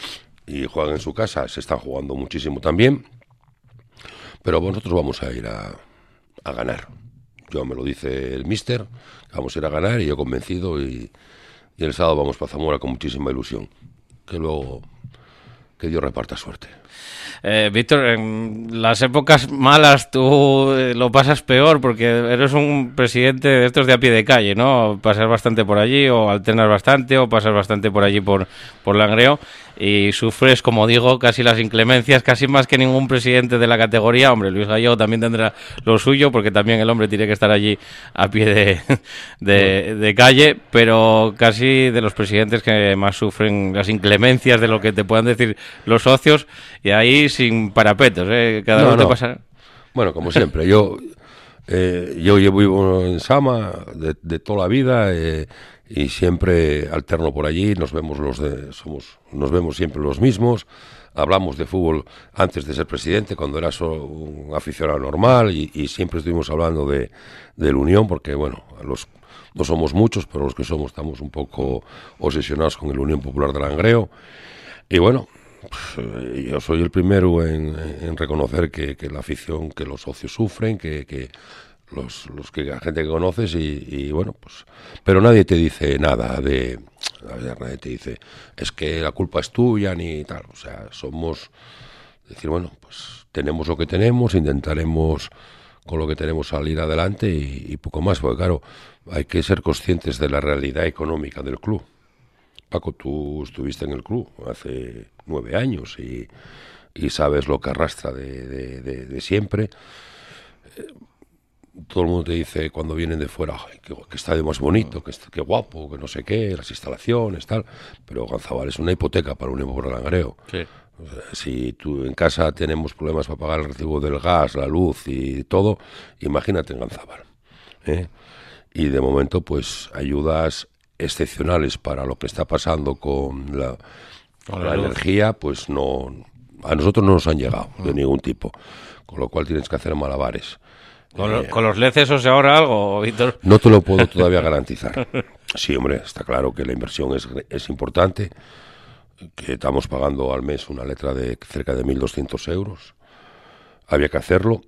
y juegan en su casa. Se están jugando muchísimo también. Pero nosotros vamos a ir a, a ganar. Yo me lo dice el mister, vamos a ir a ganar y yo convencido. Y, y el sábado vamos para Zamora con muchísima ilusión. Que luego, que Dios reparta suerte. Eh, Víctor, en las épocas malas tú eh, lo pasas peor porque eres un presidente de estos de a pie de calle, ¿no? Pasas bastante por allí o alternas bastante o pasas bastante por allí por, por Langreo y sufres, como digo, casi las inclemencias, casi más que ningún presidente de la categoría. Hombre, Luis Gallego también tendrá lo suyo porque también el hombre tiene que estar allí a pie de, de, de calle, pero casi de los presidentes que más sufren las inclemencias de lo que te puedan decir los socios y ahí sin parapetos, ¿eh? Cada No, uno no. pasa... Bueno, como siempre, yo Eh, yo llevo en Sama de, toda la vida eh, y siempre alterno por allí. Nos vemos los de, somos, nos vemos siempre los mismos. Hablamos de fútbol antes de ser presidente, cuando era solo un aficionado normal y, siempre estuvimos hablando de, la Unión, porque bueno, los no somos muchos, pero los que somos estamos un poco obsesionados con el Unión Popular de Langreo. Y bueno, pues, yo soy el primero en, reconocer que, la afición, que los socios sufren, que, los, que la gente que conoces y, bueno, pues, pero nadie te dice nada de, nadie te dice, es que la culpa es tuya ni tal, o sea, somos, decir, bueno, pues tenemos lo que tenemos, intentaremos con lo que tenemos salir adelante y poco más, porque claro, hay que ser conscientes de la realidad económica del club. Paco, tú estuviste en el club hace nueve años y, sabes lo que arrastra de, siempre. Eh, todo el mundo te dice cuando vienen de fuera que, que estadio más bonito, que, que guapo, que no sé qué, las instalaciones, tal. Pero Ganzabal es una hipoteca para un por Langreo. Sí. si tú en casa tenemos problemas para pagar el recibo del gas, la luz y todo, imagínate en Ganzabal. ¿eh? Y de momento, pues ayudas excepcionales para lo que está pasando con la, la, energía, pues no a nosotros no nos han llegado de ningún tipo, con lo cual tienes que hacer malabares. ¿Con, eh, los leces o se ahorra algo, Víctor? No te lo puedo todavía garantizar. Sí, hombre, está claro que la inversión es, es importante, que estamos pagando al mes una letra de cerca de 1.200 euros. Había que hacerlo,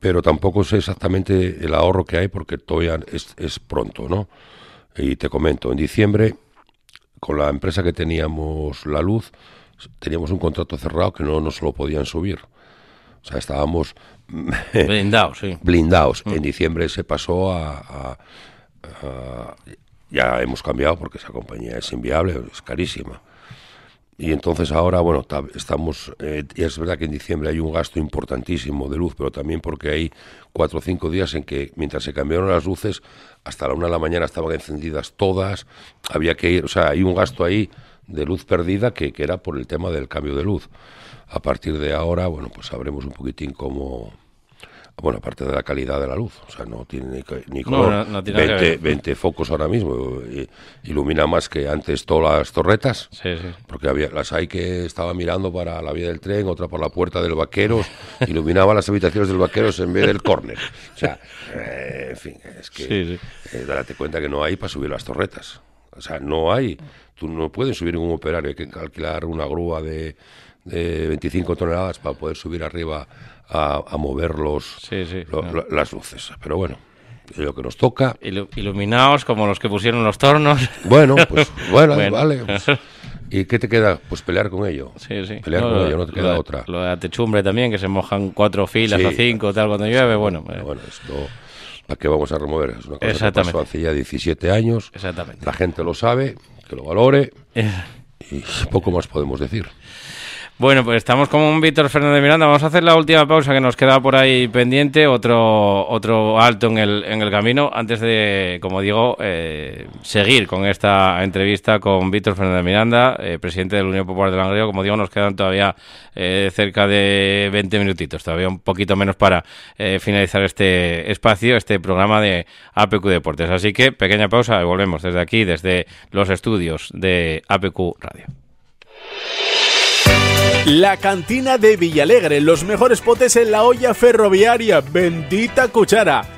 pero tampoco sé exactamente el ahorro que hay porque todavía es, es pronto, ¿no? Y te comento, en diciembre, con la empresa que teníamos la luz, teníamos un contrato cerrado que no nos lo podían subir. O sea, estábamos blindados. Sí. blindados. Mm. En diciembre se pasó a, Ya hemos cambiado porque esa compañía es inviable, es carísima. Y entonces ahora, bueno, estamos, eh, es verdad que en diciembre hay un gasto importantísimo de luz, pero también porque hay cuatro o cinco días en que mientras se cambiaron las luces, hasta la una de la mañana estaban encendidas todas, había que ir, o sea, hay un gasto ahí de luz perdida que, que era por el tema del cambio de luz. A partir de ahora, bueno, pues sabremos un poquitín cómo, bueno, aparte de la calidad de la luz, o sea, no tiene ni, color. 20, focos ahora mismo, ilumina más que antes todas las torretas, sí, sí. porque había las hay que estaba mirando para la vía del tren, otra por la puerta del vaqueros, iluminaba las habitaciones del vaqueros en vez del córner. O sea, eh, en fin, es que eh, date cuenta que no hay para subir las torretas. O sea, no hay. Tú no puedes subir un operario, hay que alquilar una grúa de, de 25 toneladas para poder subir arriba a, mover los, las luces. Pero bueno, es lo que nos toca. iluminados como los que pusieron los tornos. Bueno, pues bueno, vale. Pues, ¿Y qué te queda? Pues pelear con ello. Sí, sí. Pelear con ello, no te queda otra. Lo de la techumbre también, que se mojan cuatro filas o cinco, tal, cuando llueve, bueno. Eh. Bueno, esto, ¿para qué vamos a remover? Es una cosa que pasó hace ya 17 años. Exactamente. La gente lo sabe, que lo valore. Eh. y poco más podemos decir. Bueno, pues estamos con un Víctor Fernández Miranda. Vamos a hacer la última pausa que nos queda por ahí pendiente, otro, otro alto en el, en el camino, antes de, como digo, eh, seguir con esta entrevista con Víctor Fernández Miranda, eh, presidente de la Unión Popular de Langreo. Como digo, nos quedan todavía eh, cerca de 20 minutitos, todavía un poquito menos para finalizar este espacio, este programa de APQ Deportes. Así que pequeña pausa y volvemos desde aquí, desde los estudios de APQ Radio. La cantina de Villalegre, los mejores potes en la olla ferroviaria, bendita cuchara.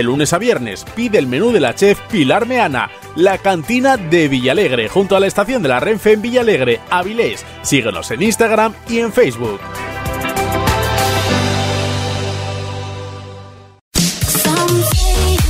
lunes a viernes. Pide el menú de la chef Pilar Meana. La cantina de Villalegre, junto a la estación de la Renfe en Villalegre, Avilés. Síguenos en Instagram y en Facebook.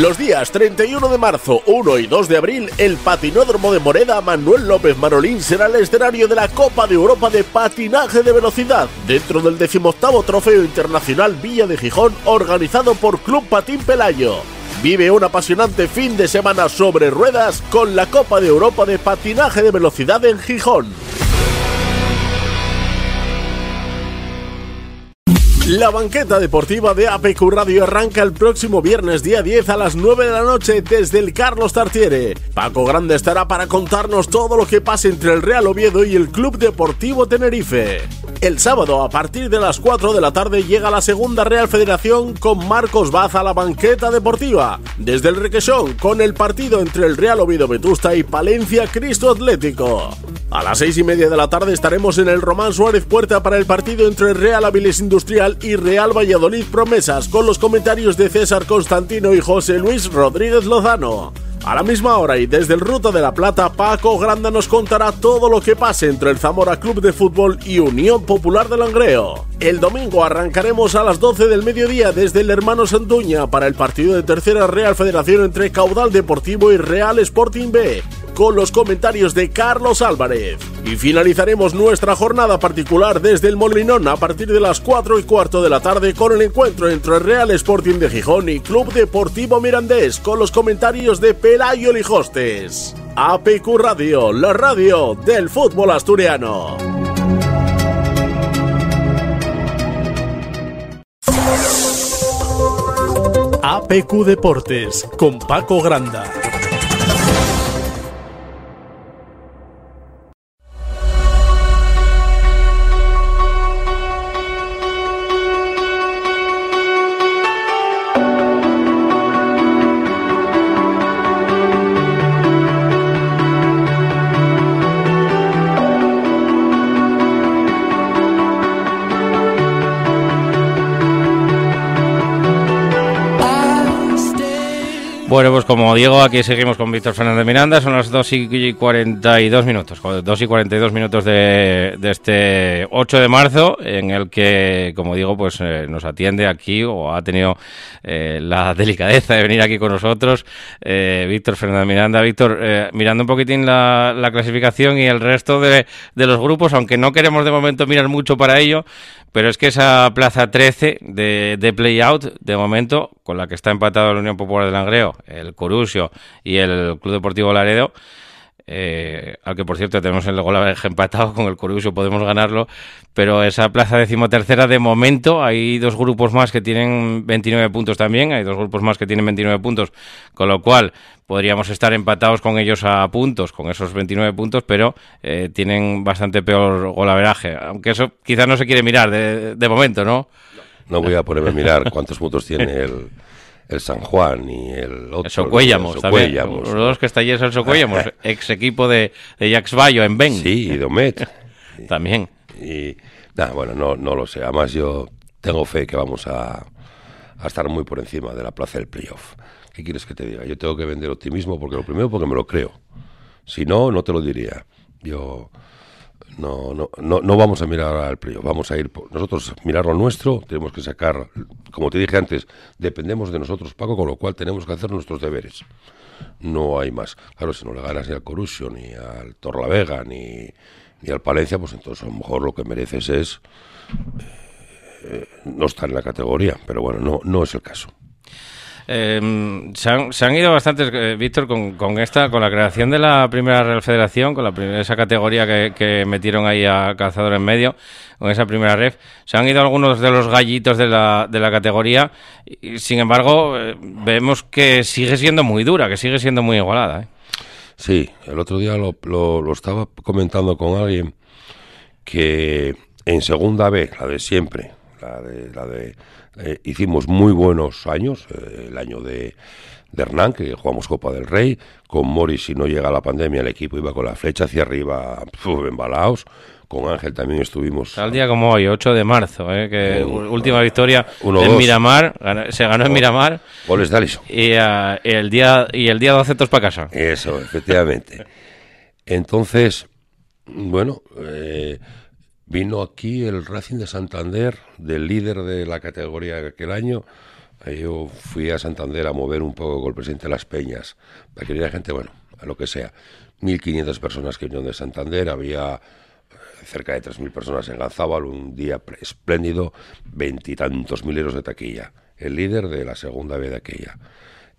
Los días 31 de marzo, 1 y 2 de abril, el patinódromo de Moreda Manuel López Marolín será el escenario de la Copa de Europa de Patinaje de Velocidad, dentro del 18 Trofeo Internacional Villa de Gijón, organizado por Club Patín Pelayo. Vive un apasionante fin de semana sobre ruedas con la Copa de Europa de Patinaje de Velocidad en Gijón. La banqueta deportiva de APQ Radio arranca el próximo viernes día 10 a las 9 de la noche desde el Carlos Tartiere. Paco Grande estará para contarnos todo lo que pasa entre el Real Oviedo y el Club Deportivo Tenerife. El sábado a partir de las 4 de la tarde llega la segunda Real Federación con Marcos Baz a la banqueta deportiva. Desde el Requesón con el partido entre el Real Oviedo Vetusta y Palencia Cristo Atlético. A las 6 y media de la tarde estaremos en el Román Suárez Puerta para el partido entre Real Aviles Industrial y Real Valladolid Promesas con los comentarios de César Constantino y José Luis Rodríguez Lozano. A la misma hora y desde el Ruta de la Plata, Paco Granda nos contará todo lo que pase entre el Zamora Club de Fútbol y Unión Popular de Langreo. El domingo arrancaremos a las 12 del mediodía desde el Hermano Santuña para el partido de Tercera Real Federación entre Caudal Deportivo y Real Sporting B con los comentarios de Carlos Álvarez. Y finalizaremos nuestra jornada particular desde el Molinón a partir de las 4 y cuarto de la tarde con el encuentro entre Real Sporting de Gijón y Club Deportivo Mirandés con los comentarios de Pelayo Lijostes. APQ Radio, la radio del fútbol asturiano. APQ Deportes con Paco Granda. Bueno, pues como digo, aquí seguimos con Víctor Fernández Miranda, son las 2 y 42 minutos, 2 y 42 minutos de, de este 8 de marzo, en el que, como digo, pues eh, nos atiende aquí o ha tenido eh, la delicadeza de venir aquí con nosotros eh, Víctor Fernández Miranda. Víctor, eh, mirando un poquitín la, la clasificación y el resto de, de los grupos, aunque no queremos de momento mirar mucho para ello, pero es que esa plaza 13 de, de play-out, de momento, con la que está empatado la Unión Popular de Langreo, el Corusio y el Club Deportivo Laredo, eh, al que por cierto tenemos el gol empatado con el Corusio, podemos ganarlo, pero esa plaza decimotercera de momento hay dos grupos más que tienen 29 puntos también, hay dos grupos más que tienen 29 puntos, con lo cual podríamos estar empatados con ellos a puntos, con esos 29 puntos, pero eh, tienen bastante peor golaveraje, aunque eso quizás no se quiere mirar de, de momento, ¿no? No voy a ponerme a mirar cuántos puntos tiene el, el San Juan y el otro. El Socuéllamos, Los dos que está allí es el Socuéllamos, ex equipo de, de Jacques Bayo en Ben. Sí, y Domet. También. Y nada, bueno, no, no lo sé. Además, yo tengo fe que vamos a, a estar muy por encima de la plaza del playoff. ¿Qué quieres que te diga? Yo tengo que vender optimismo porque lo primero porque me lo creo. Si no, no te lo diría. Yo no, no, no, no vamos a mirar al playoff, vamos a ir por nosotros mirar lo nuestro, tenemos que sacar, como te dije antes, dependemos de nosotros, Paco, con lo cual tenemos que hacer nuestros deberes. No hay más. Claro, si no le ganas ni al Corusio, ni al Torlavega, ni, ni al Palencia, pues entonces a lo mejor lo que mereces es eh, no estar en la categoría. Pero bueno, no, no es el caso. Eh, se, han, ido bastantes, eh, Víctor, con, esta, con la creación de la primera Real Federación, con la primera, esa categoría que, metieron ahí a Cazador en medio, con esa primera ref. Se han ido algunos de los gallitos de la, de la categoría, y, sin embargo, eh, vemos que sigue siendo muy dura, que sigue siendo muy igualada. ¿eh? Sí, el otro día lo, lo, estaba comentando con alguien que en segunda B, la de siempre, La de, la de, eh, hicimos muy buenos años, eh, el año de, de Hernán, que jugamos Copa del Rey, con Morris, si no llega la pandemia, el equipo iba con la flecha hacia arriba, puf, embalaos. Con Ángel también estuvimos. Al día como hoy, 8 de marzo, ¿eh? que Un- última victoria uno, en dos. Miramar, se ganó en Miramar Goles de Alisson. y, ah, el día y el día 12 todos para casa. Eso, efectivamente. Entonces, bueno, eh, vino aquí el Racing de Santander, del líder de la categoría de aquel año. Yo fui a Santander a mover un poco con el presidente de Las Peñas, para que viniera gente, bueno, a lo que sea. 1.500 personas que vinieron de Santander, había eh, cerca de 3.000 personas en Ganzábal, un día espléndido, veintitantos mil euros de taquilla. El líder de la segunda B de aquella.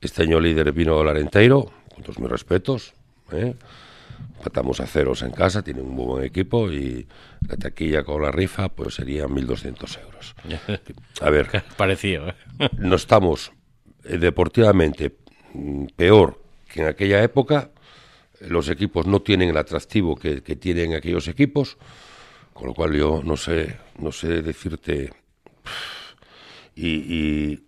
Este año líder vino Larenteiro, con todos mis respetos. ¿eh? Empatamos a ceros en casa, tiene un muy buen equipo y la taquilla con la rifa pues serían 1.200 euros. A ver, Parecido. ¿eh? no estamos eh, deportivamente mm, peor que en aquella época. Los equipos no tienen el atractivo que, que tienen aquellos equipos, con lo cual yo no sé, no sé decirte. Y, y-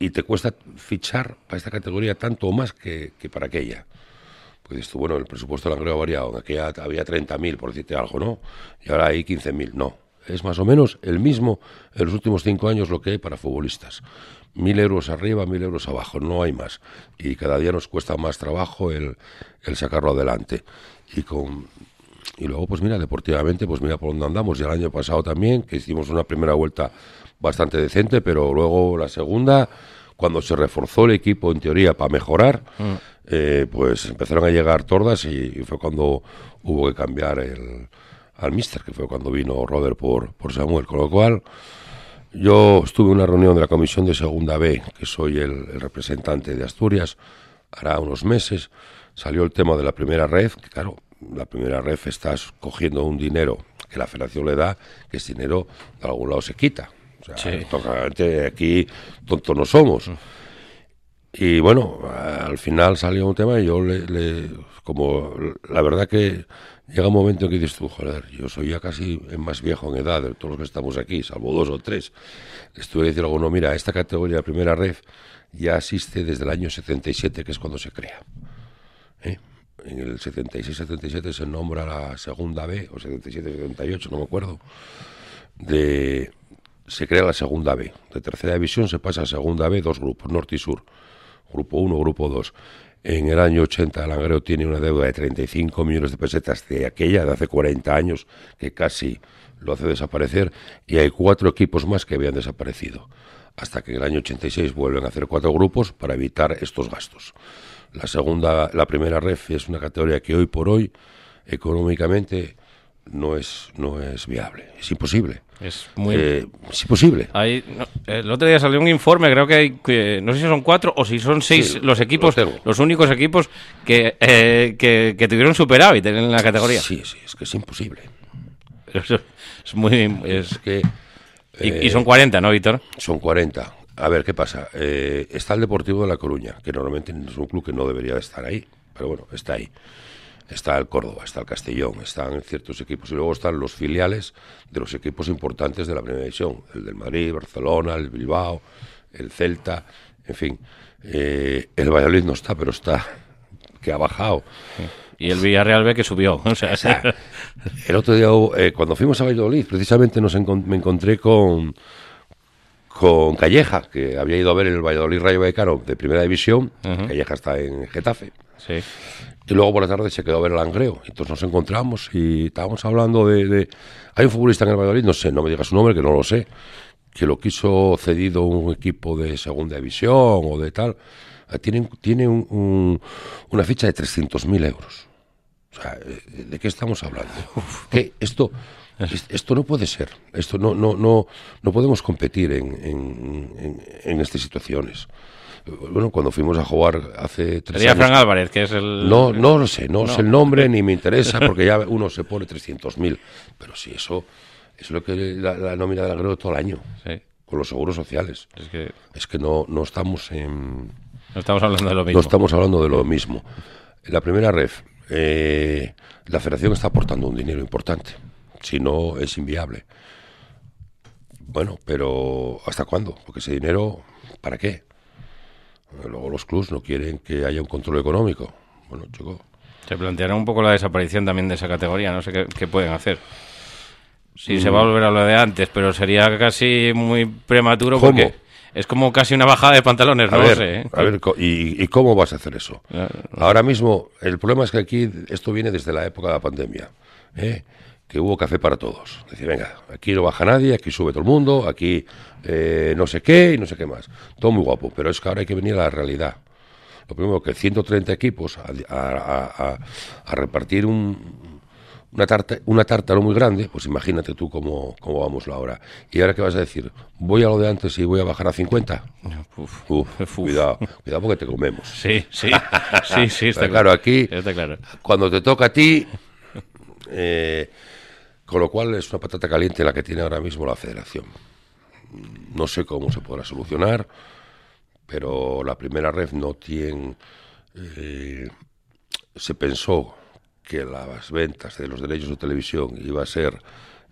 y te cuesta fichar para esta categoría tanto o más que, que para aquella. Pues bueno, el presupuesto del Langreo ha variado. En aquella había 30.000, por decirte algo, ¿no? Y ahora hay 15.000. No. Es más o menos el mismo en los últimos cinco años lo que hay para futbolistas. Mil euros arriba, mil euros abajo, no hay más. Y cada día nos cuesta más trabajo el, el sacarlo adelante. Y con y luego, pues mira, deportivamente, pues mira por dónde andamos. Y el año pasado también, que hicimos una primera vuelta bastante decente, pero luego la segunda, cuando se reforzó el equipo en teoría para mejorar, eh, pues empezaron a llegar tordas y, y fue cuando hubo que cambiar el, al míster, que fue cuando vino Roder por, por Samuel. Con lo cual, yo estuve en una reunión de la Comisión de Segunda B, que soy el, el representante de Asturias, hará unos meses, salió el tema de la primera red, que claro, la primera red estás cogiendo un dinero que la federación le da, que ese dinero de algún lado se quita. Sea, Sí. totalmente aquí tontos no somos. Y bueno, al final salió un tema y yo le, le- como la verdad que llega un momento en que dices tú, joder, yo soy ya casi más viejo en edad de todos los que estamos aquí, salvo dos o tres. Les tuve que decir a mira, esta categoría primera red ya existe desde el año 77, que es cuando se crea. ¿eh? En el 76-77 se nombra la segunda B, o 77-78, no me acuerdo, de, se crea la segunda B. De tercera división se pasa a segunda B, dos grupos, norte y sur. Grupo 1, grupo 2. En el año 80 el Langreo tiene una deuda de 35 millones de pesetas de aquella, de hace 40 años, que casi lo hace desaparecer, y hay cuatro equipos más que habían desaparecido. Hasta que en el año 86 vuelven a hacer cuatro grupos para evitar estos gastos. La segunda, la primera ref es una categoría que hoy por hoy económicamente no es, no es viable, es imposible. Es muy... Eh, es imposible. Hay- no, el otro día salió un informe, creo que hay, que, no sé si son cuatro o si son seis Sí, los equipos, lo los únicos equipos que, eh, que, que tuvieron superávit en la categoría. Sí, sí, es que es imposible. Es muy... es- que y, eh, y son 40, ¿no, Víctor? son 40. A ver, ¿qué pasa? Eh, está el Deportivo de La Coruña, que normalmente es un club que no debería de estar ahí, pero bueno, está ahí. Está el Córdoba, está el Castellón, están ciertos equipos y luego están los filiales de los equipos importantes de la primera división, el del Madrid, Barcelona, el Bilbao, el Celta, en fin. Eh, el Valladolid no está, pero está que ha bajado. Y el Villarreal B que subió. O sea, O sea, el otro día, eh, cuando fuimos a Valladolid, precisamente nos encon- me encontré con, con Calleja, que había ido a ver el Valladolid Rayo Vallecano de primera división. Calleja está en Getafe. Sí. Y luego por la tarde se quedó a ver el Langreo. Entonces nos encontramos y estábamos hablando de, de- Hay un futbolista en el Valladolid, no sé, no me digas su nombre, que no lo sé, que lo quiso cedido un equipo de segunda división o de tal. Eh, Tiene, tiene un- un- una ficha de 300.000 euros. O sea, eh, ¿de qué estamos hablando? Que esto, es- esto no puede ser. Esto no, no, no, no podemos competir en, en, en- en estas situaciones. Bueno, cuando fuimos a jugar hace tres Sería años... Fran Álvarez, que es el... No, no lo sé, no, No. sé el nombre ni me interesa porque ya uno se pone 300.000. Pero sí, eso es lo que la, la nómina del agrego todo el año, Sí. con los seguros sociales. Es que Es que no, no estamos en, no estamos hablando de lo no mismo. estamos hablando de lo mismo. La primera ref, eh, la federación está aportando un dinero importante. Si no, es inviable. Bueno, pero ¿hasta cuándo? Porque ese dinero, ¿para qué? Luego los clubs no quieren que haya un control económico. Bueno, chico. Se planteará un poco la desaparición también de esa categoría, no sé qué, pueden hacer. Sí, se va a volver a lo de antes, pero sería casi muy prematuro porque es como casi una bajada de pantalones, no a ver, sé. ¿eh? A ver, ¿y, cómo vas a hacer eso? Ahora mismo, el problema es que aquí esto viene desde la época de la pandemia. ¿eh? Que hubo café para todos. Decir, venga, aquí no baja nadie, aquí sube todo el mundo, aquí eh, no sé qué y no sé qué más. Todo muy guapo, pero es que ahora hay que venir a la realidad. Lo primero que 130 equipos a, repartir una, tarta, una tarta no muy grande, pues imagínate tú cómo, cómo vamos la hora. ¿Y ahora qué vas a decir? ¿Voy a lo de antes y voy a bajar a 50? Uf, Cuidado, cuidado porque te comemos. Sí, sí, sí, sí, está, claro. Aquí, está claro. cuando te toca a ti... Eh, con lo cual es una patata caliente la que tiene ahora mismo la federación. No sé cómo se podrá solucionar, pero la primera red no tiene... Eh, se pensó que las ventas de los derechos de televisión iba a ser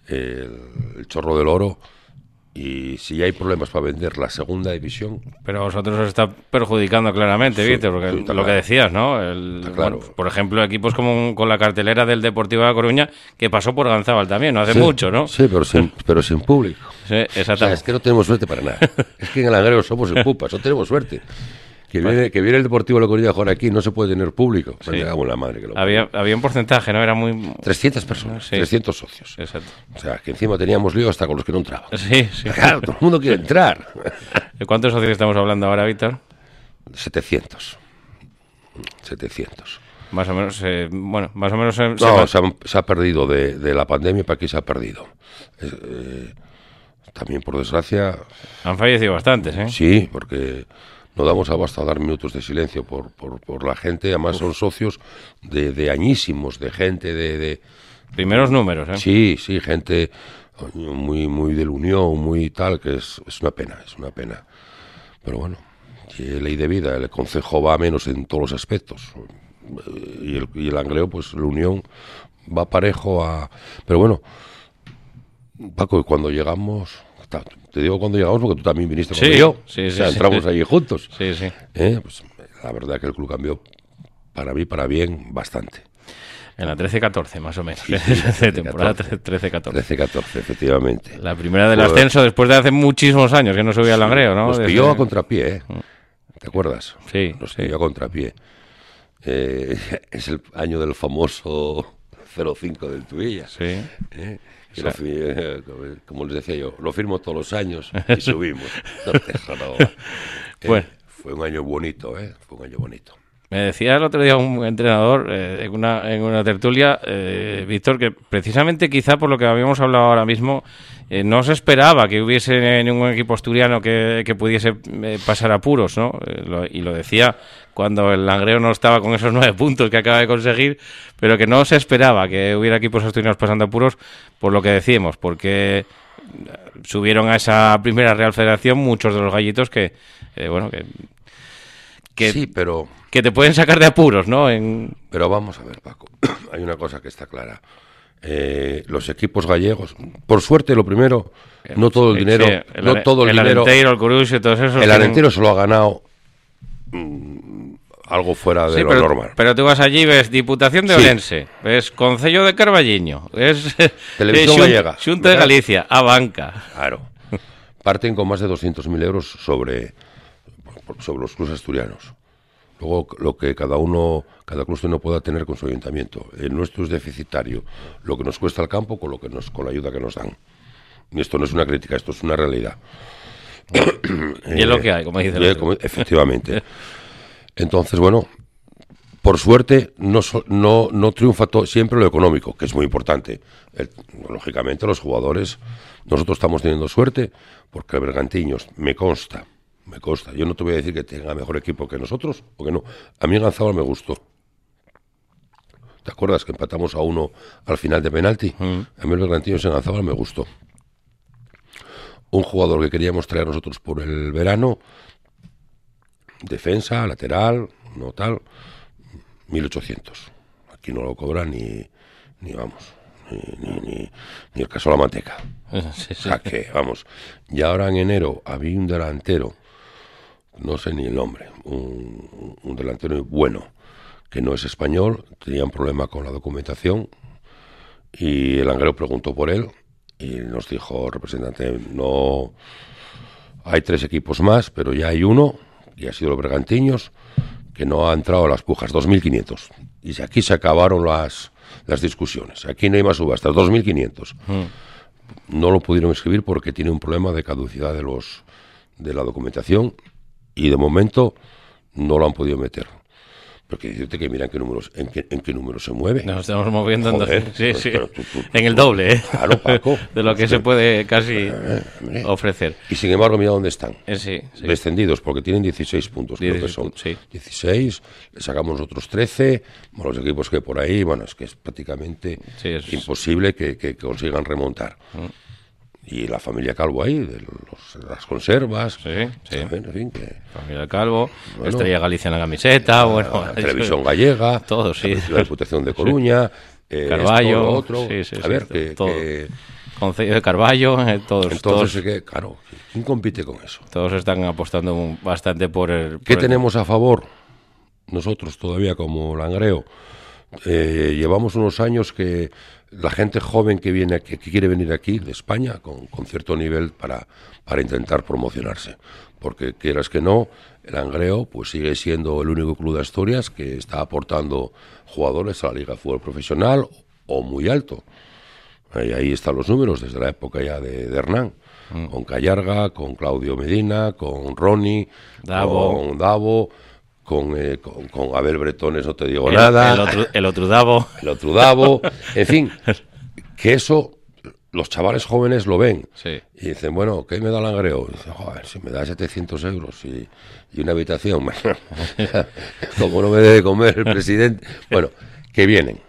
el chorro del oro y si hay problemas para vender la segunda división. Pero a vosotros os está perjudicando claramente, Víctor, porque lo que decías, ¿no? por ejemplo, equipos como con la cartelera del Deportivo de La Coruña, que pasó por Ganzábal también, no hace mucho, ¿no? Sí, pero sin, pero sin público. Sí, exactamente. es que no tenemos suerte para nada. es que en el Angreo somos en pupas, no tenemos suerte. Que viene, que viene el Deportivo de la Coruña a jugar aquí, no se puede tener público. La madre que lo había, había un porcentaje, ¿no? Era muy... 300 personas, 300 socios. Exacto. O sea, que encima teníamos lío hasta con los que no entraban. Sí, sí. Claro, todo el mundo quiere entrar. ¿De cuántos socios estamos hablando ahora, Víctor? 700. 700. Más o menos, eh, bueno, más o menos... no, se, ha, perdido de, la pandemia para aquí se ha perdido. Eh, también, por desgracia... Han fallecido bastantes, ¿eh? Sí, porque no damos abasto a dar minutos de silencio por, por, la gente, además son socios de, de, añísimos, de gente de, Primeros números, ¿eh? Sí, sí, gente muy, muy de la Unión, muy tal, que es, es una pena, es una pena. Pero bueno, ley de vida, el Consejo va menos en todos los aspectos. Y el, y el Angleo, pues la Unión va parejo a... Pero bueno, Paco, cuando llegamos te digo cuando llegamos porque tú también viniste con yo. Sí, o sea, entramos allí juntos. Sí, sí. ¿Eh? Pues, la verdad que el club cambió para mí, para bien, bastante. En la 13-14, más o menos. temporada 13-14. 13-14, efectivamente. La primera del ascenso después de hace muchísimos años que no subía al Langreo, ¿no? Nos pilló a contrapié, ¿eh? Mm. ¿Te acuerdas? Sí. Nos pilló a contrapié. Eh, es el año del famoso 05 del Tuilla. Sí. ¿Eh? Eh, como les decía yo, lo firmo todos los años y subimos. Eh, fue un año bonito, ¿eh? Fue un año bonito. Me decía el otro día un entrenador eh, en, una, en una tertulia, Víctor, que precisamente quizá por lo que habíamos hablado ahora mismo, no se esperaba que hubiese ningún equipo asturiano que, que pudiese pasar apuros, ¿no? y lo decía cuando el Langreo no estaba con esos nueve puntos que acaba de conseguir, pero que no se esperaba que hubiera equipos asturianos pasando apuros, por lo que decíamos, porque subieron a esa primera Real Federación muchos de los gallitos que, eh, bueno, que, sí, pero que te pueden sacar de apuros, ¿no? En... Pero vamos a ver, Paco, hay una cosa que está clara. Eh, los equipos gallegos, por suerte, lo primero, no todo el dinero, no todo el, dinero, el el todos esos. El Arentero se lo ha ganado Mm, algo fuera de lo pero, normal. Pero tú vas allí ves Diputación de Orense, ves Concello de Carballiño, ves Televisión Gallega, Junta de Galicia, a banca. Claro. Parten con más de 200.000 euros sobre, sobre los clubes asturianos. Luego, lo que cada uno, cada club no pueda tener con su ayuntamiento. El nuestro es deficitario. Lo que nos cuesta el campo con, lo que nos, con la ayuda que nos dan. Y esto no es una crítica, esto es una realidad. y es lo que hay, como dice Efectivamente. Entonces, bueno, por suerte no, no, no triunfa siempre lo económico, que es muy importante. lógicamente los jugadores, nosotros estamos teniendo suerte porque el Bergantiños, me consta, me consta, yo no te voy a decir que tenga mejor equipo que nosotros, porque no. A mí Ganzábal me gustó. ¿Te acuerdas que empatamos a uno al final de penalti? Mm. A mí el Bergantiños en Ganzábal me gustó un jugador que queríamos traer nosotros por el verano, defensa, lateral, no tal, 1800. Aquí no lo cobran ni, ni vamos, ni, el caso de la manteca. Sí, sí. que, vamos, y ahora en enero había un delantero, no sé ni el nombre, un, un delantero bueno, que no es español, tenía un problema con la documentación y el anglero preguntó por él y nos dijo, representante, no hay tres equipos más, pero ya hay uno, y ha sido los Bergantiños, que no ha entrado a las pujas, 2.500. Y aquí se acabaron las, las discusiones. Aquí no hay más subastas, 2.500. Mm. No lo pudieron escribir porque tiene un problema de caducidad de, los, de la documentación y de momento no lo han podido meter. Porque decirte que mira en qué números, en qué, en qué número se mueve. Nos estamos moviendo en, sí, sí. en el doble, ¿eh? Claro, Paco. de lo que se puede casi eh, ofrecer. Y sin embargo, mira dónde están. Eh, sí, Descendidos, porque tienen 16 puntos, 16 creo que son. sí. 16, le sacamos nosotros 13, los equipos que por ahí, bueno, es que es prácticamente imposible que, que, consigan remontar. Mm y la familia Calvo ahí, de, las conservas. Sí, sí. En fin, que, familia Calvo, Estrella Galicia en la camiseta, bueno. televisión gallega, todo, sí. La Diputación de Coruña, eh, Carballo, otro. Sí, sí, a ver, que, todo. Concello de Carballo, eh, todos. Entonces, que, claro, ¿quién compite con eso? Todos están apostando bastante por el. ¿Qué tenemos a favor? Nosotros todavía como Langreo. Eh, llevamos unos años que la gente joven que viene que quiere venir aquí de España con, cierto nivel para, para intentar promocionarse. Porque quieras que no, el Angreo pues sigue siendo el único club de Asturias que está aportando jugadores a la Liga de Fútbol Profesional o muy alto. Y ahí están los números desde la época ya de, Hernán. Mm. Con Callarga, con Claudio Medina, con Ronnie, con Davo con, eh, con, Abel Bretones no te digo nada. El otro, el otro Davo. El otro Davo. En fin, que eso los chavales jóvenes lo ven y dicen, bueno, ¿qué me da el angreo? Y joder, si me da 700 euros y, y una habitación, como no me debe comer el presidente. Bueno, que vienen.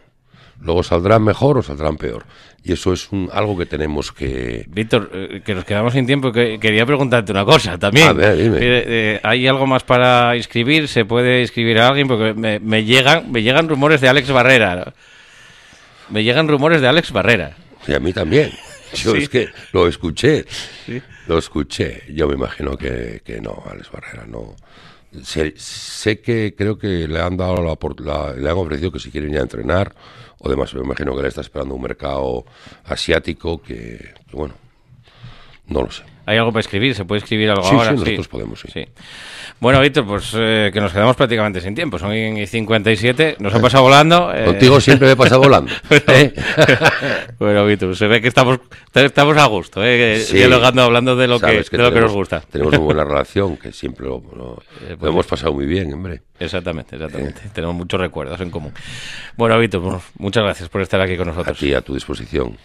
Luego saldrán mejor o saldrán peor. Y eso es un, algo que tenemos que... Víctor, eh, que nos quedamos sin tiempo, que, quería preguntarte una cosa también. Eh, ¿Hay algo más para inscribir? ¿Se puede inscribir a alguien? Porque me, llegan, me llegan rumores de Alex Barrera. Me llegan rumores de Alex Barrera. Y a mí también. Yo es que lo escuché. Lo escuché. Yo me imagino que, que no, Alex Barrera no. Sé, sé, que creo que le han dado la, le han ofrecido que si quiere ir a entrenar o demás. Me imagino que le está esperando un mercado asiático que, bueno, no lo sé. ¿Hay algo para escribir? ¿Se puede escribir algo ahora? Sí, nosotros podemos, sí. Bueno, Víctor, pues eh, que nos quedamos prácticamente sin tiempo. Son 57, nos ha pasado volando. Eh. Contigo siempre me pasa volando. ¿eh? bueno, Víctor, se ve que estamos, estamos a gusto, ¿eh? dialogando, hablando de lo, que, de lo que nos gusta. Tenemos una buena relación, que siempre lo, pues hemos pasado muy bien, hombre. Exactamente, exactamente. Tenemos muchos recuerdos en común. Bueno, Víctor, pues, muchas gracias por estar aquí con nosotros. A ti, a tu disposición.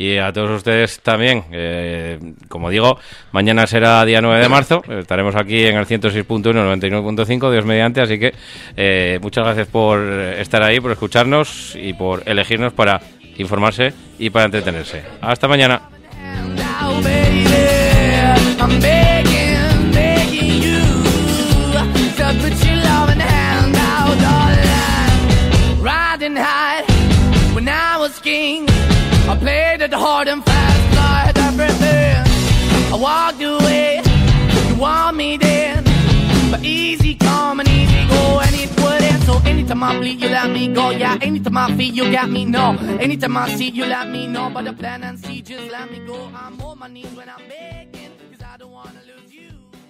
Y a todos ustedes también, eh, como digo, mañana será día 9 de marzo, estaremos aquí en el 106.1, 99.5, Dios mediante, así que eh, muchas gracias por estar ahí, por escucharnos y por elegirnos para informarse y para entretenerse. Hasta mañana. I played it hard and fast, I had everything. I walked away, you want me then. But easy come and easy go, and it wouldn't. So anytime I bleed, you let me go. Yeah, anytime I feel, you got me, no. Anytime I see, you let me know. But the plan and see, just let me go. I'm on my knees when I'm begging.